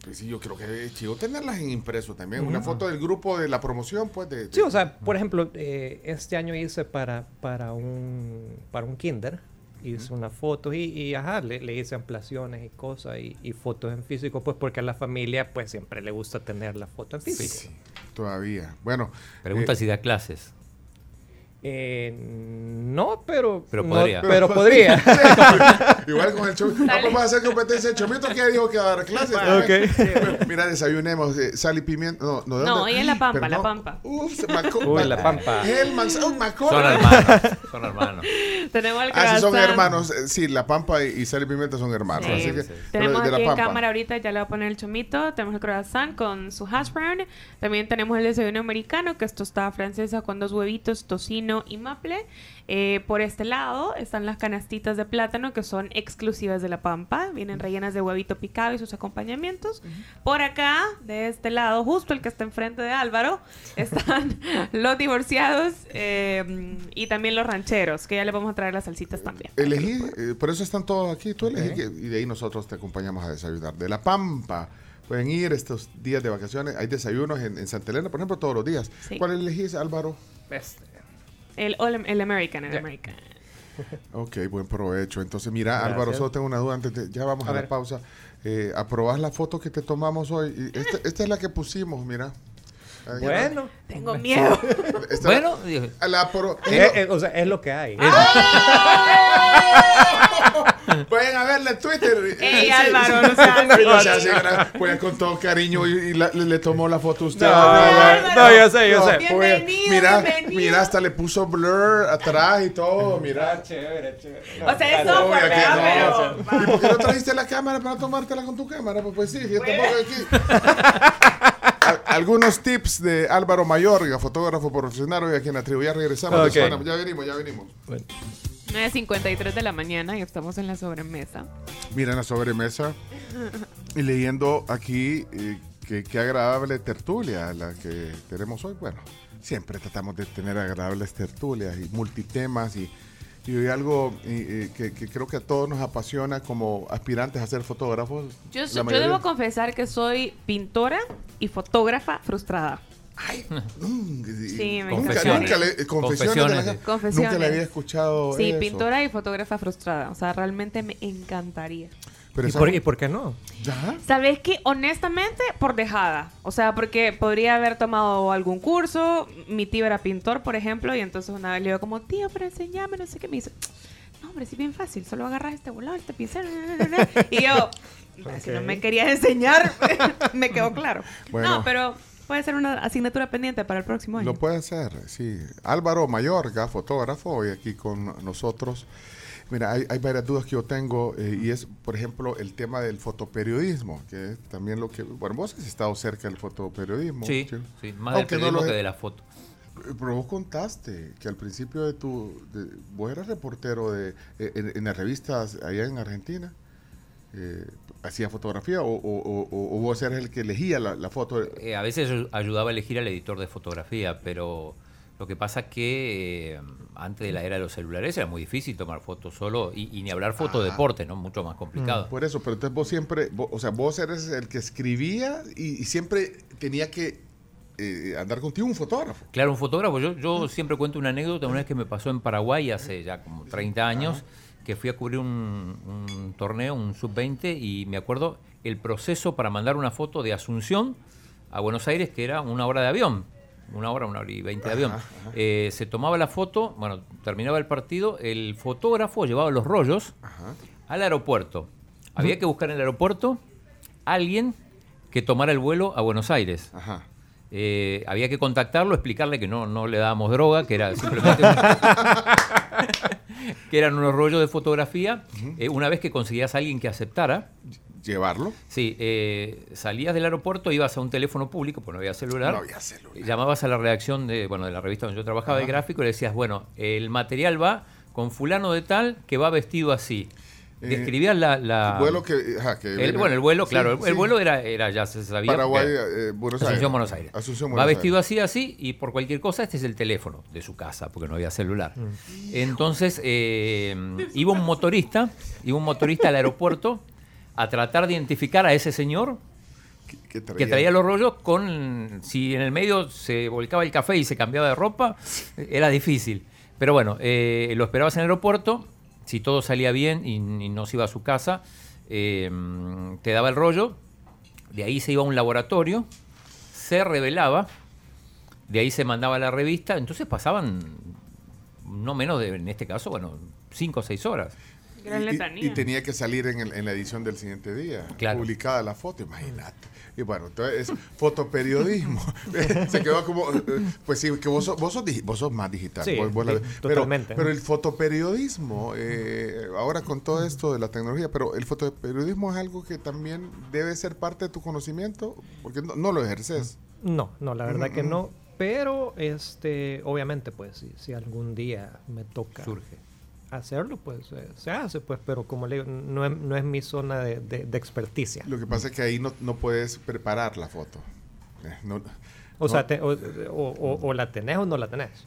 pues sí, yo creo que es chido tenerlas en impreso también. Una foto del grupo de la promoción, pues de. Sí, o sea, por ejemplo, eh, este año hice para, para, un, para un kinder, hice unas fotos y, y, ajá, le, le hice ampliaciones y cosas y, y fotos en físico, pues porque a la familia pues siempre le gusta tener la foto en físico. Sí, todavía. Bueno. Pregunta eh, si da clases. Eh, no, pero, Pero no- podría. pero podría. Igual con el chomito. Vamos a hacer competencia. El chomito que dijo que va a dar clases. Ok. Mira, desayunemos. eh, sal y pimienta. No, no, ¿de No, ella es La Pampa, Pero La no. Pampa. Uf, Maco- Uy, La Pampa. Oh, Maco- Son hermanos. Son hermanos. Tenemos el Ah, sí, son hermanos. Eh, Sí, La Pampa y, y Sal y Pimienta son hermanos. Sí. Así que, Sí. Tenemos de aquí La en cámara ahorita, ya le voy a poner el chomito. Tenemos el croissant con su hash brown. También tenemos el desayuno americano, que es tostada francesa con dos huevitos, tocino y maple. Eh, por este lado están las canastitas de plátano, que son exclusivas de La Pampa. Vienen rellenas de huevito picado y sus acompañamientos. Por acá, de este lado, justo el que está enfrente de Álvaro, están los divorciados eh, y también los rancheros, que ya le vamos a traer las salsitas también. Elegí, eh, por eso están todos aquí. Tú elegí que- y de ahí nosotros te acompañamos a desayunar. De La Pampa. Pueden ir estos días de vacaciones. Hay desayunos en, en Santa Elena, por ejemplo, todos los días. Sí. ¿Cuál elegís, Álvaro? Este, El, el American, el. American. Ok, buen provecho. Entonces, mira, Gracias. Álvaro, solo tengo una duda antes de... Ya vamos a, A la ver. pausa. Eh, ¿Aprobás la foto que te tomamos hoy? Y Esta, esta es la que pusimos, mira. Ahí, bueno, Tengo miedo. Esta Bueno, dije, la- la apro- eh, eh, o sea, es lo que hay. Pueden a verla en Twitter. Ey, Sí, Álvaro, no seas así. No Pues con todo cariño y, y la- le, le tomó la foto a usted. No, Álvaro. no, yo sé, yo No, sé. pues, Bienvenido, mira, bienvenido. mira, hasta le puso blur atrás y todo, mira. Chévere, chévere. O sea, eso No, fue no. pero- ¿Y por qué no trajiste la cámara para tomártela con tu cámara? Pues, pues sí, yo tampoco aquí. Al- Algunos tips de Álvaro Mayorga, fotógrafo profesional, hoy aquí en la tribu. Ya regresamos. Ok. Bueno, Ya venimos, ya venimos. 9.53 de la mañana y estamos en la sobremesa. Mira en la sobremesa y leyendo aquí eh, qué agradable tertulia la que tenemos hoy. Bueno, siempre tratamos de tener agradables tertulias y multitemas y, y hoy algo eh, que, que creo que a todos nos apasiona como aspirantes a ser fotógrafos. Yo, yo debo confesar que soy pintora y fotógrafa frustrada. Mm, Sí, me nunca, encanta. nunca le, confesiones, Confesiones, de la- sí. Confesiones. Nunca le había escuchado Sí, eso. pintora y fotógrafa frustrada. O sea, realmente me encantaría. Pero ¿Y por, ¿Y por qué no? ¿Ya? ¿Sabes qué? Honestamente, por dejada. O sea, porque podría haber tomado algún curso. Mi tío era pintor, por ejemplo, y entonces una vez le digo como, tío, pero enséñame, no sé qué. Me dice, no, hombre, sí, bien fácil. Solo agarras este bolado, este pincel. na, na, na, na". Y yo, si no me querías enseñar, me quedó claro. Bueno. No, pero puede ser una asignatura pendiente para el próximo año. Lo puede hacer, sí. Álvaro Mayorga, fotógrafo, hoy aquí con nosotros. Mira, hay, hay varias dudas que yo tengo eh, y es, por ejemplo, el tema del fotoperiodismo, que es también lo que... Bueno, vos has estado cerca del fotoperiodismo. sí, más del Aunque no periodismo lo que de la foto. Pero vos contaste que al principio de tu... de- vos eras reportero de, eh, en, en las revistas allá en Argentina. Eh, ¿Hacía fotografía o, o- o- o- o vos eras el que elegía la, la foto? Eh, a veces yo ayudaba a elegir al editor de fotografía, pero lo que pasa que eh, antes de la era de los celulares era muy difícil tomar fotos solo y, y ni hablar foto Ah. deporte, ¿no? Mucho más complicado. Por eso, pero entonces vos siempre, o sea, vos eres el que escribía y, y siempre tenía que eh, andar contigo un fotógrafo. Claro, un fotógrafo. Yo, yo siempre cuento una anécdota, una vez que me pasó en Paraguay hace ya como 30 años, que fui a cubrir un, un torneo, un sub-20, y me acuerdo el proceso para mandar una foto de Asunción a Buenos Aires, que era una hora de avión. Una hora, una hora y veinte de avión. Eh, se tomaba la foto, bueno, terminaba el partido, el fotógrafo llevaba los rollos al aeropuerto. Había que buscar en el aeropuerto alguien que tomara el vuelo a Buenos Aires. Ajá. Eh, había que contactarlo, explicarle que no, no le dábamos droga, que era simplemente que eran unos rollos de fotografía. Eh, una vez que conseguías a alguien que aceptara, Llevarlo. sí, eh, salías del aeropuerto, ibas a un teléfono público, pues no había celular. No había celular. Llamabas a la redacción de, bueno, de la revista donde yo trabajaba de gráfico y le decías, bueno, el material va con fulano de tal que va vestido así. Eh, Describías la... la- El vuelo que. ajá, que el- viene- bueno, el vuelo, Sí, claro, el, vuelo era, era ya se sabía. Paraguay, eh, Buenos Aires. Asunción, Buenos Aires. Asunción, Va Buenos vestido Aires. así, así, y por cualquier cosa, este es el teléfono de su casa, porque no había celular. Entonces, eh, iba un motorista, iba un motorista al aeropuerto a tratar de identificar a ese señor Que que traía los rollos con si en el medio se volcaba el café y se cambiaba de ropa era difícil pero bueno eh, lo esperabas en el aeropuerto si todo salía bien y, y no se iba a su casa eh, te daba el rollo de ahí se iba a un laboratorio se revelaba de ahí se mandaba a la revista entonces pasaban no menos de en este caso bueno cinco o seis horas Gran Y- y tenía que salir en, el- en la edición del siguiente día. Claro. Publicada la foto, imagínate. Y bueno, entonces es fotoperiodismo. Se quedó como. eh, Pues sí, que vos sos, vos sos, vos sos más digital. Sí, vos- vos la- sí, pero, totalmente. Pero el fotoperiodismo, eh, ahora con todo esto de la tecnología, pero el fotoperiodismo es algo que también debe ser parte de tu conocimiento, porque no, no lo ejerces. No, no, la verdad que no. Pero, este, obviamente, pues, si, si algún día me toca surge hacerlo, pues eh, se hace, pues, pero como le digo, no es, no es mi zona de, de- de experticia. Lo que pasa es que ahí no, no puedes preparar la foto. Eh, no- O no- sea, te- o, o- o- o la tenés o no la tenés.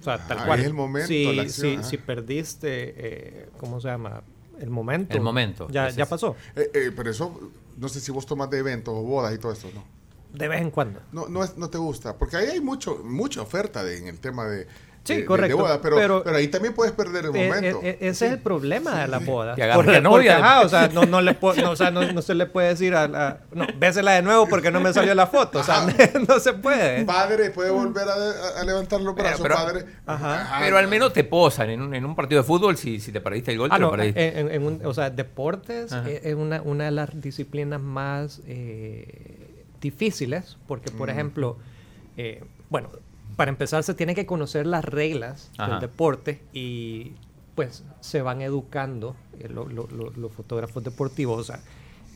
O sea, tal Ajá, cual. es el momento, Si, la acción, si, si perdiste, eh, ¿cómo se llama? El momento. El momento, Ya, ya pasó. Eh, eh, pero eso, no sé si vos tomas de eventos o bodas y todo esto, ¿no? De vez en cuando. No, no, es, no te gusta, porque ahí hay mucho, mucha oferta de- en el tema de, Sí, de- correcto, de boda, pero, pero- pero, ahí también puedes perder el Eh, momento. eh, eh, ese es el problema de la boda. Porque, la novia. porque, ajá, o sea, no, no, le po- no, o sea, no, no se le puede decir a la... No, bésela de nuevo porque no me salió la foto. O sea, no se puede. Padre puede volver a, levantar los brazos, pero- padre. Ajá. pero al menos te posan en un, en un partido de fútbol si, si te perdiste el gol Ah, te lo no, en, perdiste. en- en un- o sea, deportes Ajá. es una, una de las disciplinas más eh, difíciles porque, por ejemplo, eh, bueno, para empezar se tiene que conocer las reglas Ajá. del deporte y pues se van educando eh, lo- lo- lo- los fotógrafos deportivos, o sea,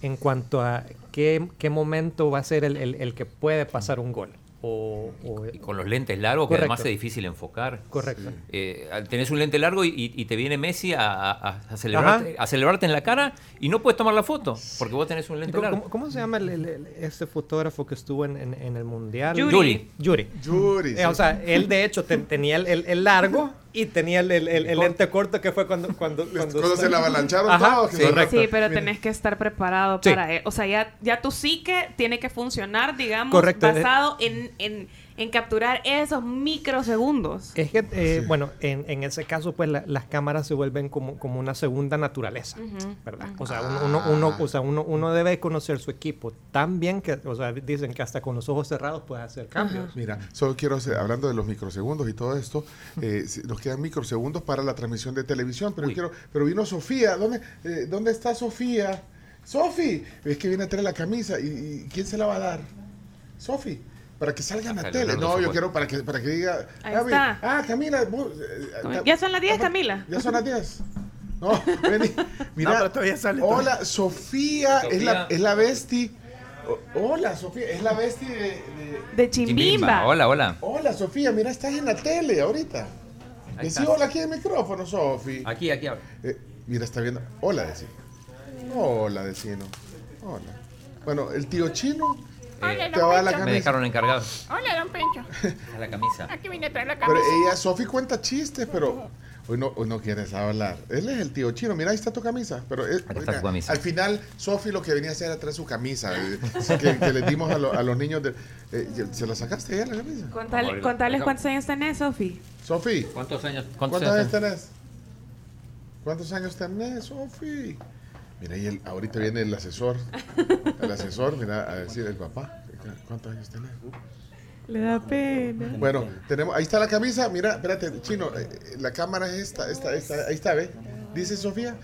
en cuanto a qué, qué momento va a ser el, el- el que puede pasar un gol. O, o- Y con los lentes largos, que además es difícil enfocar. correcto. Eh, al- tenés un lente largo y, y- te viene Messi a, a- a celebrarte, a celebrarte en la cara y no puedes tomar la foto porque vos tenés un lente ¿Cómo, largo. cómo- cómo se llama el- el- el- este fotógrafo que estuvo en, en- en el mundial? Yuri. Yuri. Yuri. Yuri, Eh, sí. o sea, él de hecho te- tenía el, el- el largo y tenía el, el- el- el lente corto que fue cuando... Cuando, cuando, Cuando se la avalancharon Ajá, todos, sí. Correcto. Sí, pero tenés que estar preparado Sí. para... eh, O sea, ya, ya tu psique tiene que funcionar, digamos, Correcto, eh. basado en, en, en capturar esos microsegundos. Es que, eh, bueno, en, en ese caso, pues la- las cámaras se vuelven como, como una segunda naturaleza, ¿verdad? O sea, uno, uno, uno- o sea uno, uno debe conocer su equipo tan bien que, o sea, dicen que hasta con los ojos cerrados puedes hacer cambios. Mira, solo quiero hacer, hablando de los microsegundos y todo esto, eh, nos quedan microsegundos para la transmisión de televisión, pero yo quiero, pero vino Sofía, ¿dónde, eh, ¿dónde está Sofía? Sofi, es que viene a traer la camisa y, y ¿quién se la va a dar? Sofi, para que salga en la Acá, tele. No, yo quiero para que para que diga, Ahí ah, está. ah, Camila, vos, eh, Cam- Ya son las 10, Cam- Camila. Ya son las 10. No, vení. Mira, No, pero todavía sale, Hola, Sofía, es la es la bestie. O- Hola, Sofía, es la bestie de- de De Chimbimba. Hola, hola. Hola, Sofía, mira, estás en la tele ahorita. Decí hola aquí en el micrófono, Sofi. Aquí, aquí. habla. Eh, mira, está viendo. Hola, decí. Hola, vecino. Hola. Bueno, el tío chino Eh, te va la me camisa. dejaron encargado Hola, don Pencho. a la camisa. Aquí vine a traer la Pero camisa. ella, Sofi cuenta chistes, pero. Hoy no, hoy no quieres hablar. Él es el tío chino. Mira, ahí está tu camisa. Pero Acá está oiga, tu camisa. al final, Sofi lo que venía a hacer era traer su camisa. eh, que, que le dimos a, lo- a los niños. De, eh, ¿Se la sacaste ya la camisa? Contale- contales cuántos años tenés, Sofi. Sofi, ¿Cuántos años? ¿cuántos años tenés? ¿Cuántos años tenés, Sofi? Mira, y el- ahorita viene el asesor. El asesor, mira, a decir el papá. ¿Cuántos años tenés? Le da pena. Bueno, tenemos, ahí está la camisa. Mira, espérate, chino, eh, eh, la cámara es esta, esta, esta, ahí está, ¿ve? Dice Sofía.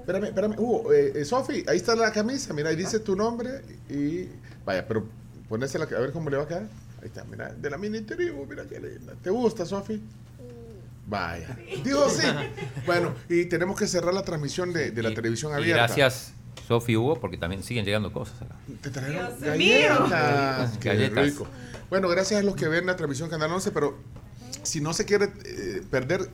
Espérame, espérame. Hugo, eh, eh, Sofi, ahí está la camisa. Mira, ahí dice tu nombre y. Vaya, pero ponésela, a ver cómo le va a quedar. Ahí está, mira, de la mini tribu, mira qué linda. ¿Te gusta, Sofi? Vaya. Digo sí. Bueno, y tenemos que cerrar la transmisión de, de la Y- televisión y abierta. gracias, Sofi y Hugo, porque también siguen llegando cosas acá. Te trajeron Dios mío. galletas. Qué Galletas. rico. Bueno, gracias a los que ven la transmisión Canal 11, pero si no se quiere eh, perder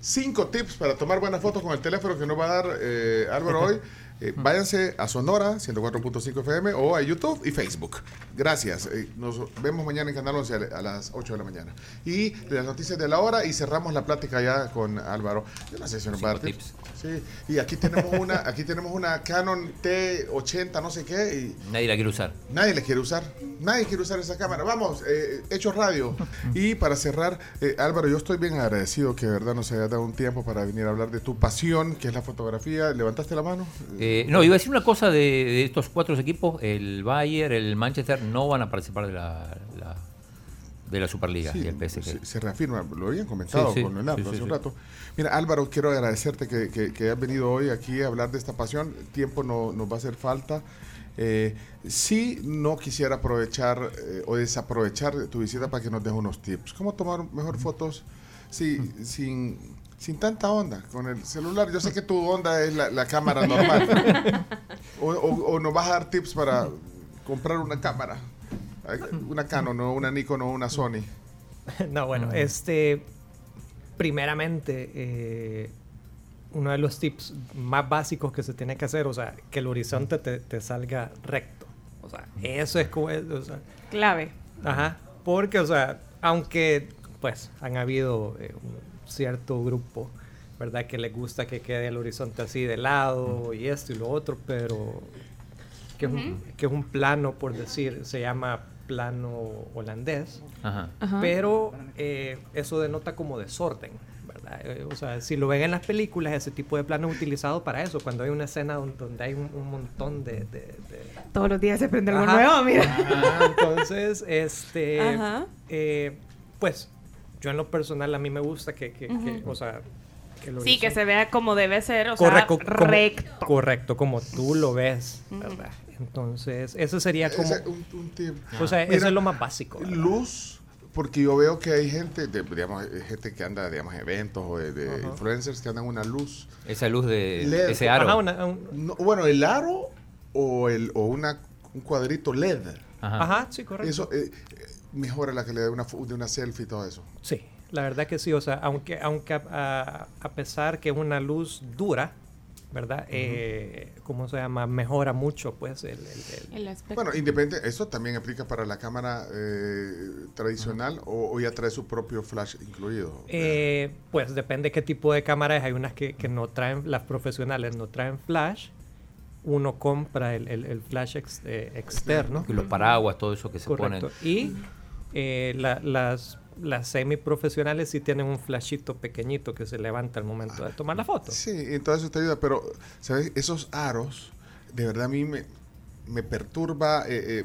cinco tips para tomar buenas fotos con el teléfono que nos va a dar eh, Álvaro hoy, eh, váyanse a Sonora 104.5 FM o a YouTube y Facebook. Gracias. Eh, nos vemos mañana en Canal 11 a, las 8 de la mañana. Y las noticias de la hora y cerramos la plática ya con Álvaro. Yo no sé si nos va a dar Cinco tips. Sí, y aquí tenemos una, aquí tenemos una Canon T80, no sé qué, y Nadie la quiere usar. Nadie le quiere usar. Nadie quiere usar esa cámara. Vamos, eh, Hechos Radio. Y para cerrar, Álvaro, yo estoy bien agradecido que de verdad nos haya dado un tiempo para venir a hablar de tu pasión, que es la fotografía. ¿Levantaste la mano? Eh, no, iba a decir una cosa de, de estos cuatro equipos. El Bayern, el Manchester no van a participar de la, la- de la Superliga Sí, y el PSG. Se, se reafirma, lo habían comentado Sí, sí, con Leonardo hace un rato. Mira, Álvaro, quiero agradecerte que, que, que has venido hoy aquí a hablar de esta pasión. Tiempo no, nos va a hacer falta. Eh, sí, no quisiera aprovechar eh, o desaprovechar tu visita para que nos dejes unos tips. ¿Cómo tomar mejor fotos sí, sin, sin tanta onda con el celular? Yo sé que tu onda es la, la cámara normal. o, o- o nos vas a dar tips para comprar una cámara. Una Canon, o una Nikon o una Sony. no, bueno, este, primeramente, eh, uno de los tips más básicos que se tiene que hacer, o sea, que el horizonte te, te salga recto. O sea, eso es o sea, Clave. ajá, porque, o sea, aunque, pues, han habido eh, un cierto grupo, ¿verdad? Que les gusta que quede el horizonte así de lado y esto y lo otro, pero que, es, un, que es un plano, por decir, se llama plano holandés. Ajá. Ajá. Pero eh, eso denota como desorden, ¿verdad? Eh, o sea, si lo ven en las películas, ese tipo de plano es utilizado para eso. Cuando hay una escena don- donde, hay un, un montón de... de- de- Todos los días se aprende algo nuevo, mira. Ajá, entonces, este... Ajá. eh, pues, yo en lo personal a mí me gusta que, que- que, o sea... Que el Sí, que se vea como debe ser, o Correcto, sea, como- recto. correcto, como tú lo ves, ¿verdad? Entonces, eso sería como... Ese, un, un tip. O sea, Mira, eso es lo más básico. ¿verdad? Luz, porque yo veo que hay gente, de- digamos, eh, gente que anda, digamos, en eventos o de, influencers que andan una luz. Esa luz de LED. ese aro. Ajá, una- un- No, bueno, el aro o, el, o una, un cuadrito LED. Ajá. ajá, sí, correcto. Eso eh, mejora la calidad de una, de una selfie y todo eso. Sí, la verdad que sí, o sea, aunque, aunque a, a- a pesar que es una luz dura, ¿verdad? Eh, ¿Cómo se llama? Mejora mucho, pues, el... el- el- El aspecto. Bueno, independiente, eso también aplica para la cámara eh, tradicional o, o ya trae su propio flash incluido. Eh, pues depende qué tipo de cámara es. Hay unas que, que no traen, las profesionales no traen flash. Uno compra el, el- el flash ex- eh, externo. Y los paraguas, todo eso que se Correcto. ponen. Y eh, la- las, las semiprofesionales sí tienen un flashito pequeñito que se levanta al momento de tomar la foto. Sí, entonces eso te ayuda, pero, ¿sabes? Esos aros, de verdad a mí me, me perturba eh, eh,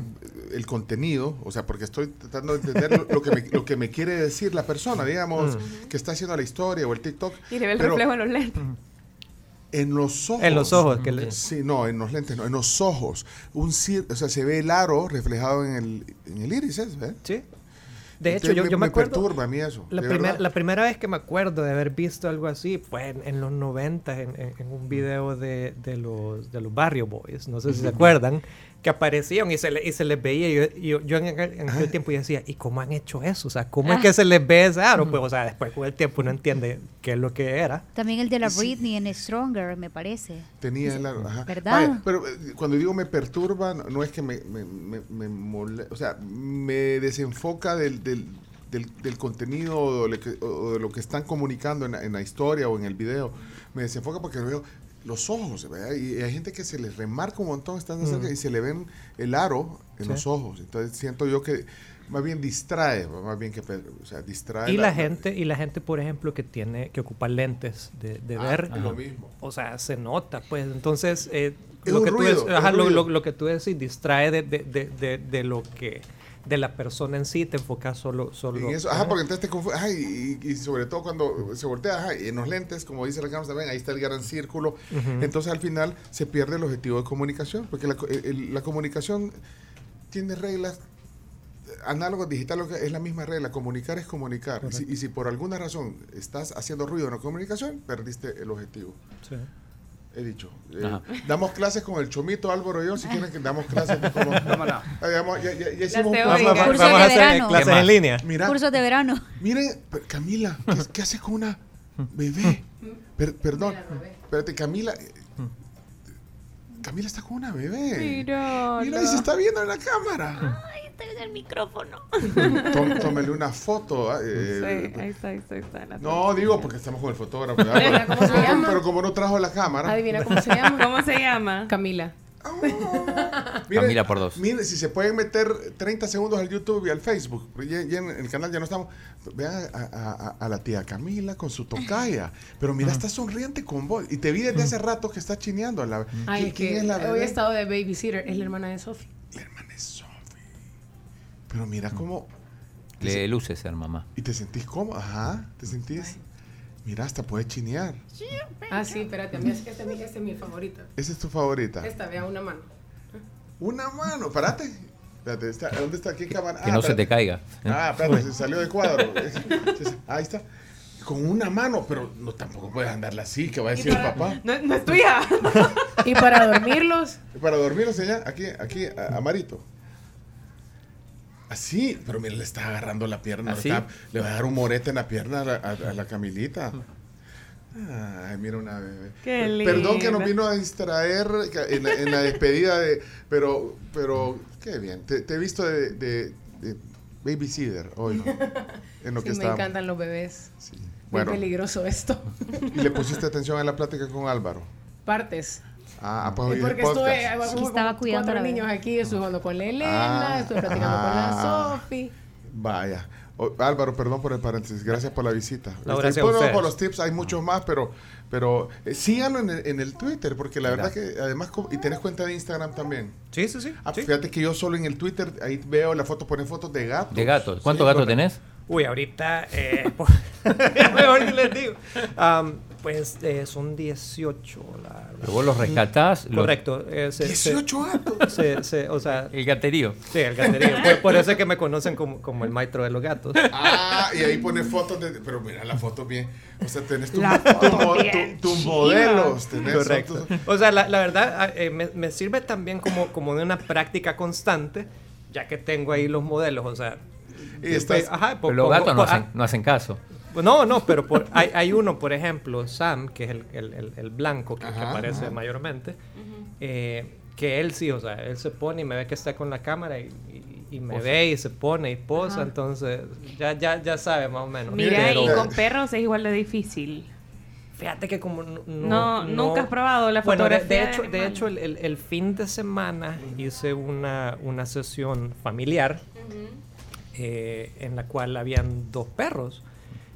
el contenido, o sea, porque estoy tratando de entender lo, lo que, me, lo que me quiere decir la persona, digamos, que está haciendo la historia o el TikTok. y le ve el pero reflejo en los lentes. En los ojos. En los ojos, que le- Sí, no, en los lentes, no, en los ojos. Un o sea, se ve el aro reflejado en el, en el iris, ¿eh? Sí. De hecho, Entonces yo, yo me, acuerdo... perturba a mí eso. La, primer- la primera vez que me acuerdo de haber visto algo así fue en, en los 90 en, en- en un video de, de los, de los Barrio Boys, no sé si se acuerdan, que aparecían y se, le- y se les veía. Yo, yo, yo en aquel, en aquel tiempo yo decía, ¿y cómo han hecho eso? O sea, ¿cómo es que se les ve ese aro? Pues, o sea, después con el tiempo uno entiende qué es lo que era. También el de la Britney en Stronger, me parece. Tenía el aro, ajá. ¿Verdad? Vaya, pero eh, cuando digo me perturba, no, no es que me, me, me- me mole- o sea, me desenfoca del, del, del, del contenido o de, lo que, o de lo que están comunicando en, la- en la historia o en el video. Me desenfoca porque veo los ojos, ¿verdad? Y hay gente que se les remarca un montón estando cerca y se le ven el aro en Sí. los ojos. Entonces siento yo que más bien distrae, más bien que, o sea, distrae. Y la gente, y la gente, por ejemplo, que tiene que ocupar lentes de, de Ah, ver, lo mismo. o sea, se nota, pues. Entonces, eh, Es lo, un que tú ruido, ajá, lo, lo- lo que tú decís distrae de, de, de, de, lo que de la persona en sí, te enfocas solo, solo En eso, ajá, porque entonces te y, sobre todo cuando se voltea, ajá, y en los lentes, como dice la cámara también, ahí está el gran círculo, entonces al final se pierde el objetivo de comunicación, porque la, el- comunicación tiene reglas análogo digital es la misma regla, comunicar es comunicar, y si, y si por alguna razón estás haciendo ruido en la comunicación, perdiste el objetivo. Sí. He dicho. Eh, damos clases con el Chomito, Álvaro y yo, si quieren que damos clases. de cómo- Vámonos. Ah, digamos, ya, ya- ya hicimos un teóricas. Vamos, a- vamos hacer verano. clases en línea. Mira, Cursos de verano. Miren, Camila, ¿qué, qué haces con una bebé? Per- perdón, espérate, Camila. Camila está con una bebé. Mira. Mira, y se está viendo en la cámara. Ahí está en el micrófono. Tó- Tómele una foto. ah, eh, Sí, ahí está, ahí está, ahí está. la No, digo porque estamos con el fotógrafo. cómo se llama. pero como no trajo la cámara. Adivina cómo se llama. ¿Cómo se llama? Camila. Miren, Camila por dos. Miren, si se pueden meter 30 segundos al YouTube y al Facebook, porque ya, ya en el canal ya no estamos. Vean a, a- a- a la tía Camila con su tocaya. Pero mira, está sonriente con vos. Y te vi desde hace rato que está chineando. La, Ay, ¿Qui- es ¿Quién que es la hoy he estado de babysitter. Es la hermana de Sophie. La hermana es Sophie. Pero mira cómo. Le luce ser mamá. Y te sentís cómodo. Ajá, te sentís. Mira, hasta puedes chinear. Ah, sí, espérate. A mí es que esta, es mi- esta es mi favorita. Esa es tu favorita. Esta, vea una mano. Una mano, parate. Espérate, está- ¿dónde está? ¿Qué cámara? Que Ah, no se te caiga. Ah, espérate, se salió de cuadro. Ahí está. Con una mano, pero no tampoco puedes andarla así, que va a decir el papá. No, no es tuya. Y para dormirlos, Para dormir, señor, aquí, aquí, a, a Marito. Así, pero mira, le está agarrando la pierna. está- le va a dar un morete en la pierna a la, a- a la Camilita. Ay, mira una bebé. Qué Per- Perdón que nos linda. vino a distraer en la, en la despedida de. Pero, pero, qué bien. Te, te he visto de, de- de babysitter hoy. En lo sí, que me estábamos. encantan los bebés. Sí. Muy peligroso esto. y le pusiste atención a la plática con Álvaro. Partes. Ah, ah, pues porque podcast. estuve, Sí, estaba cuidando cuatro niños aquí, estuve jugando con la Elena, Ah, estuve platicando con ah. la Sofi. Vaya. O- Álvaro, perdón por el paréntesis. Gracias por la visita. No, Este, gracias a por, los tips, hay muchos más, pero, pero eh, síganlo en el, en el Twitter, porque la verdad que además, y tenés cuenta de Instagram también. Sí, sí, sí. Ah, sí. Fíjate que yo solo en el Twitter, ahí veo la foto, ponen fotos de gatos. De gatos. ¿Cuántos Sí, gatos tenés? Uy, ahorita, eh, mejor ni les digo. Am, pues eh, son 18, la verdad. Pero vos los rescatás. los- Correcto. eh, se- se- 18 gatos. se- se- o sea, el gaterío. sí, el gaterío. Por, por eso es que me conocen como, como el maestro de los gatos. Ah, y ahí pone fotos de. Pero mira la foto bien. O sea, tenés tu- La tu- foto tu- bien tus modelos. Tenés Correcto. fotos- O sea, la, la verdad ah, eh, me, me sirve también como, como de una práctica constante, ya que tengo ahí los modelos. O sea, Y estás- ajá, po- Pero los gatos no po- ah, hacen, no hacen caso. No, no, pero por- hay, hay uno, por ejemplo, Sam, que es el, el- el- el blanco que, aparece ajá. mayormente, eh, que él sí, o sea, él se pone y me ve que está con la cámara y, y- y me ve y se pone y posa, Ajá. entonces ya, ya, ya sabe más o menos. Mira, Pero y con perros es igual de difícil. fíjate que como no... No, nunca has probado la Bueno, de- fotografía de, de hecho, de hecho el, el- el fin de semana hice una, una sesión familiar eh, en la cual habían dos perros.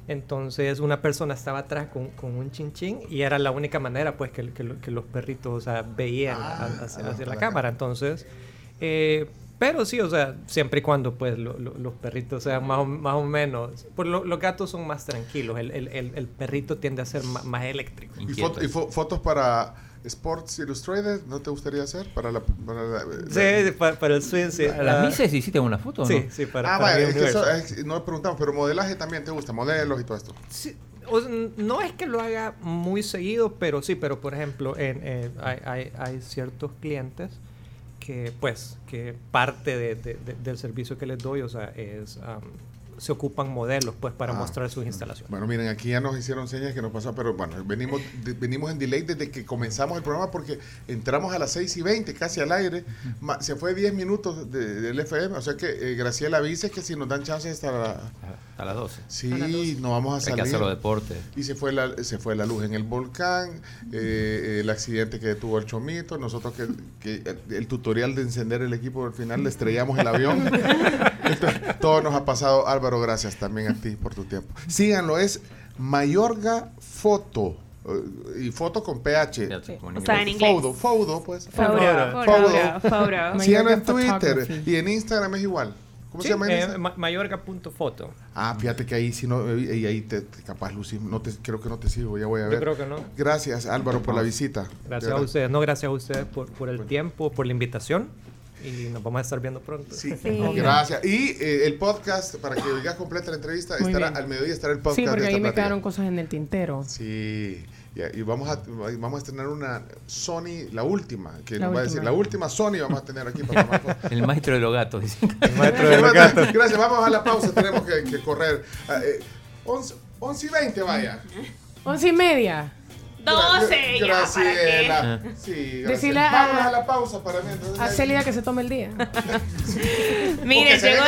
Entonces una persona estaba atrás con, con un chinchín y era la única manera pues que, que lo- que los perritos o sea, veían Ah, a- hacia, ah, hacia la la cámara. Entonces, eh, pero sí, o sea, siempre y cuando pues lo- lo- los perritos sean más o, más o menos, pues lo- los gatos son más tranquilos, el, el- el- el perrito tiende a ser más, eléctrico. Y, Inquietos. foto- y fo- fotos para Sports Illustrated, ¿no te gustaría hacer? Para la. Para la- Sí, para, para el swing, sí. ¿A las Ah, Mises hiciste una foto o Sí, no? sí, para, ah, para mi es que eso, universo. es- no preguntamos, pero modelaje también te gusta, modelos y todo esto. Sí, o sea, no es que lo haga muy seguido, pero sí, pero por ejemplo, en, en- hay, hay- hay ciertos clientes que, pues, que parte de- de- de- del servicio que les doy, o sea, es se ocupan modelos pues para Ah. mostrar sus instalaciones. Bueno, miren, aquí ya nos hicieron señas que nos pasó, pero bueno, venimos, de- venimos en delay desde que comenzamos el programa porque entramos a las 6 y 20, casi al aire. Ma- se fue 10 minutos de- del FM, o sea que eh, Graciela avise que si nos dan chance hasta la... A las 12. Sí, no vamos a Hay salir. que hacer los deportes. Y se fue la, se fue la luz en el volcán, eh, el accidente que tuvo el Chomito, nosotros que, que el, el tutorial de encender el equipo al final le estrellamos el avión. Entonces, todo nos ha pasado. Álvaro, gracias también a ti por tu tiempo. Síganlo, es Mayorga Foto. eh, Y foto con PH. O sea, inglés. en inglés. Foto, foto, pues. Photo. Síganlo en Twitter y en Instagram es igual. ¿Cómo Sí, se llama en eh, ma- mayorga.foto. Ah, fíjate que ahí sí no, eh, y ahí te, te- capaz Lucy, no te, creo que no te sigo, ya voy a ver. Yo creo que no. Gracias Álvaro por la visita. Gracias a ustedes, no gracias a ustedes por, por el tiempo, por la invitación y nos vamos a estar viendo pronto. Sí, Sí. gracias. Y eh, el podcast, para que oigas completa la entrevista, Muy estará bien. al mediodía estará el podcast Sí, de porque esta ahí me plática. quedaron cosas en el tintero. Sí, ya, y vamos a, vamos a estrenar una Sony, la última, que La nos va a decir, última. la última Sony vamos a tener aquí para. El maestro de los gatos, dice. Maestro de los gatos. Gracias, vamos a la pausa, tenemos que, que correr. Ah, eh, 11, 11 y 20, vaya. Once y media. 12 ya, ¿para Graciela. Sí, gracias. Decirle a- la pausa para mí. entonces, A Celia que se tome el día. Mire, llegó,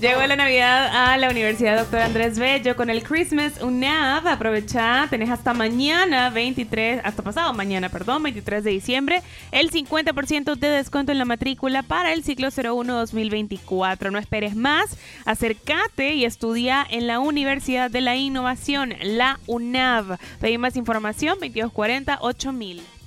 llegó la Navidad a la Universidad Doctor Andrés Bello con el Christmas UNAV. Aprovecha, tenés hasta mañana, 23, hasta pasado mañana, perdón, 23 de diciembre, el 50% de descuento en la matrícula para el ciclo 01-2024. No esperes más, acércate y estudia en la Universidad de la Innovación, la UNAV. Pedí más información, 2240 8000.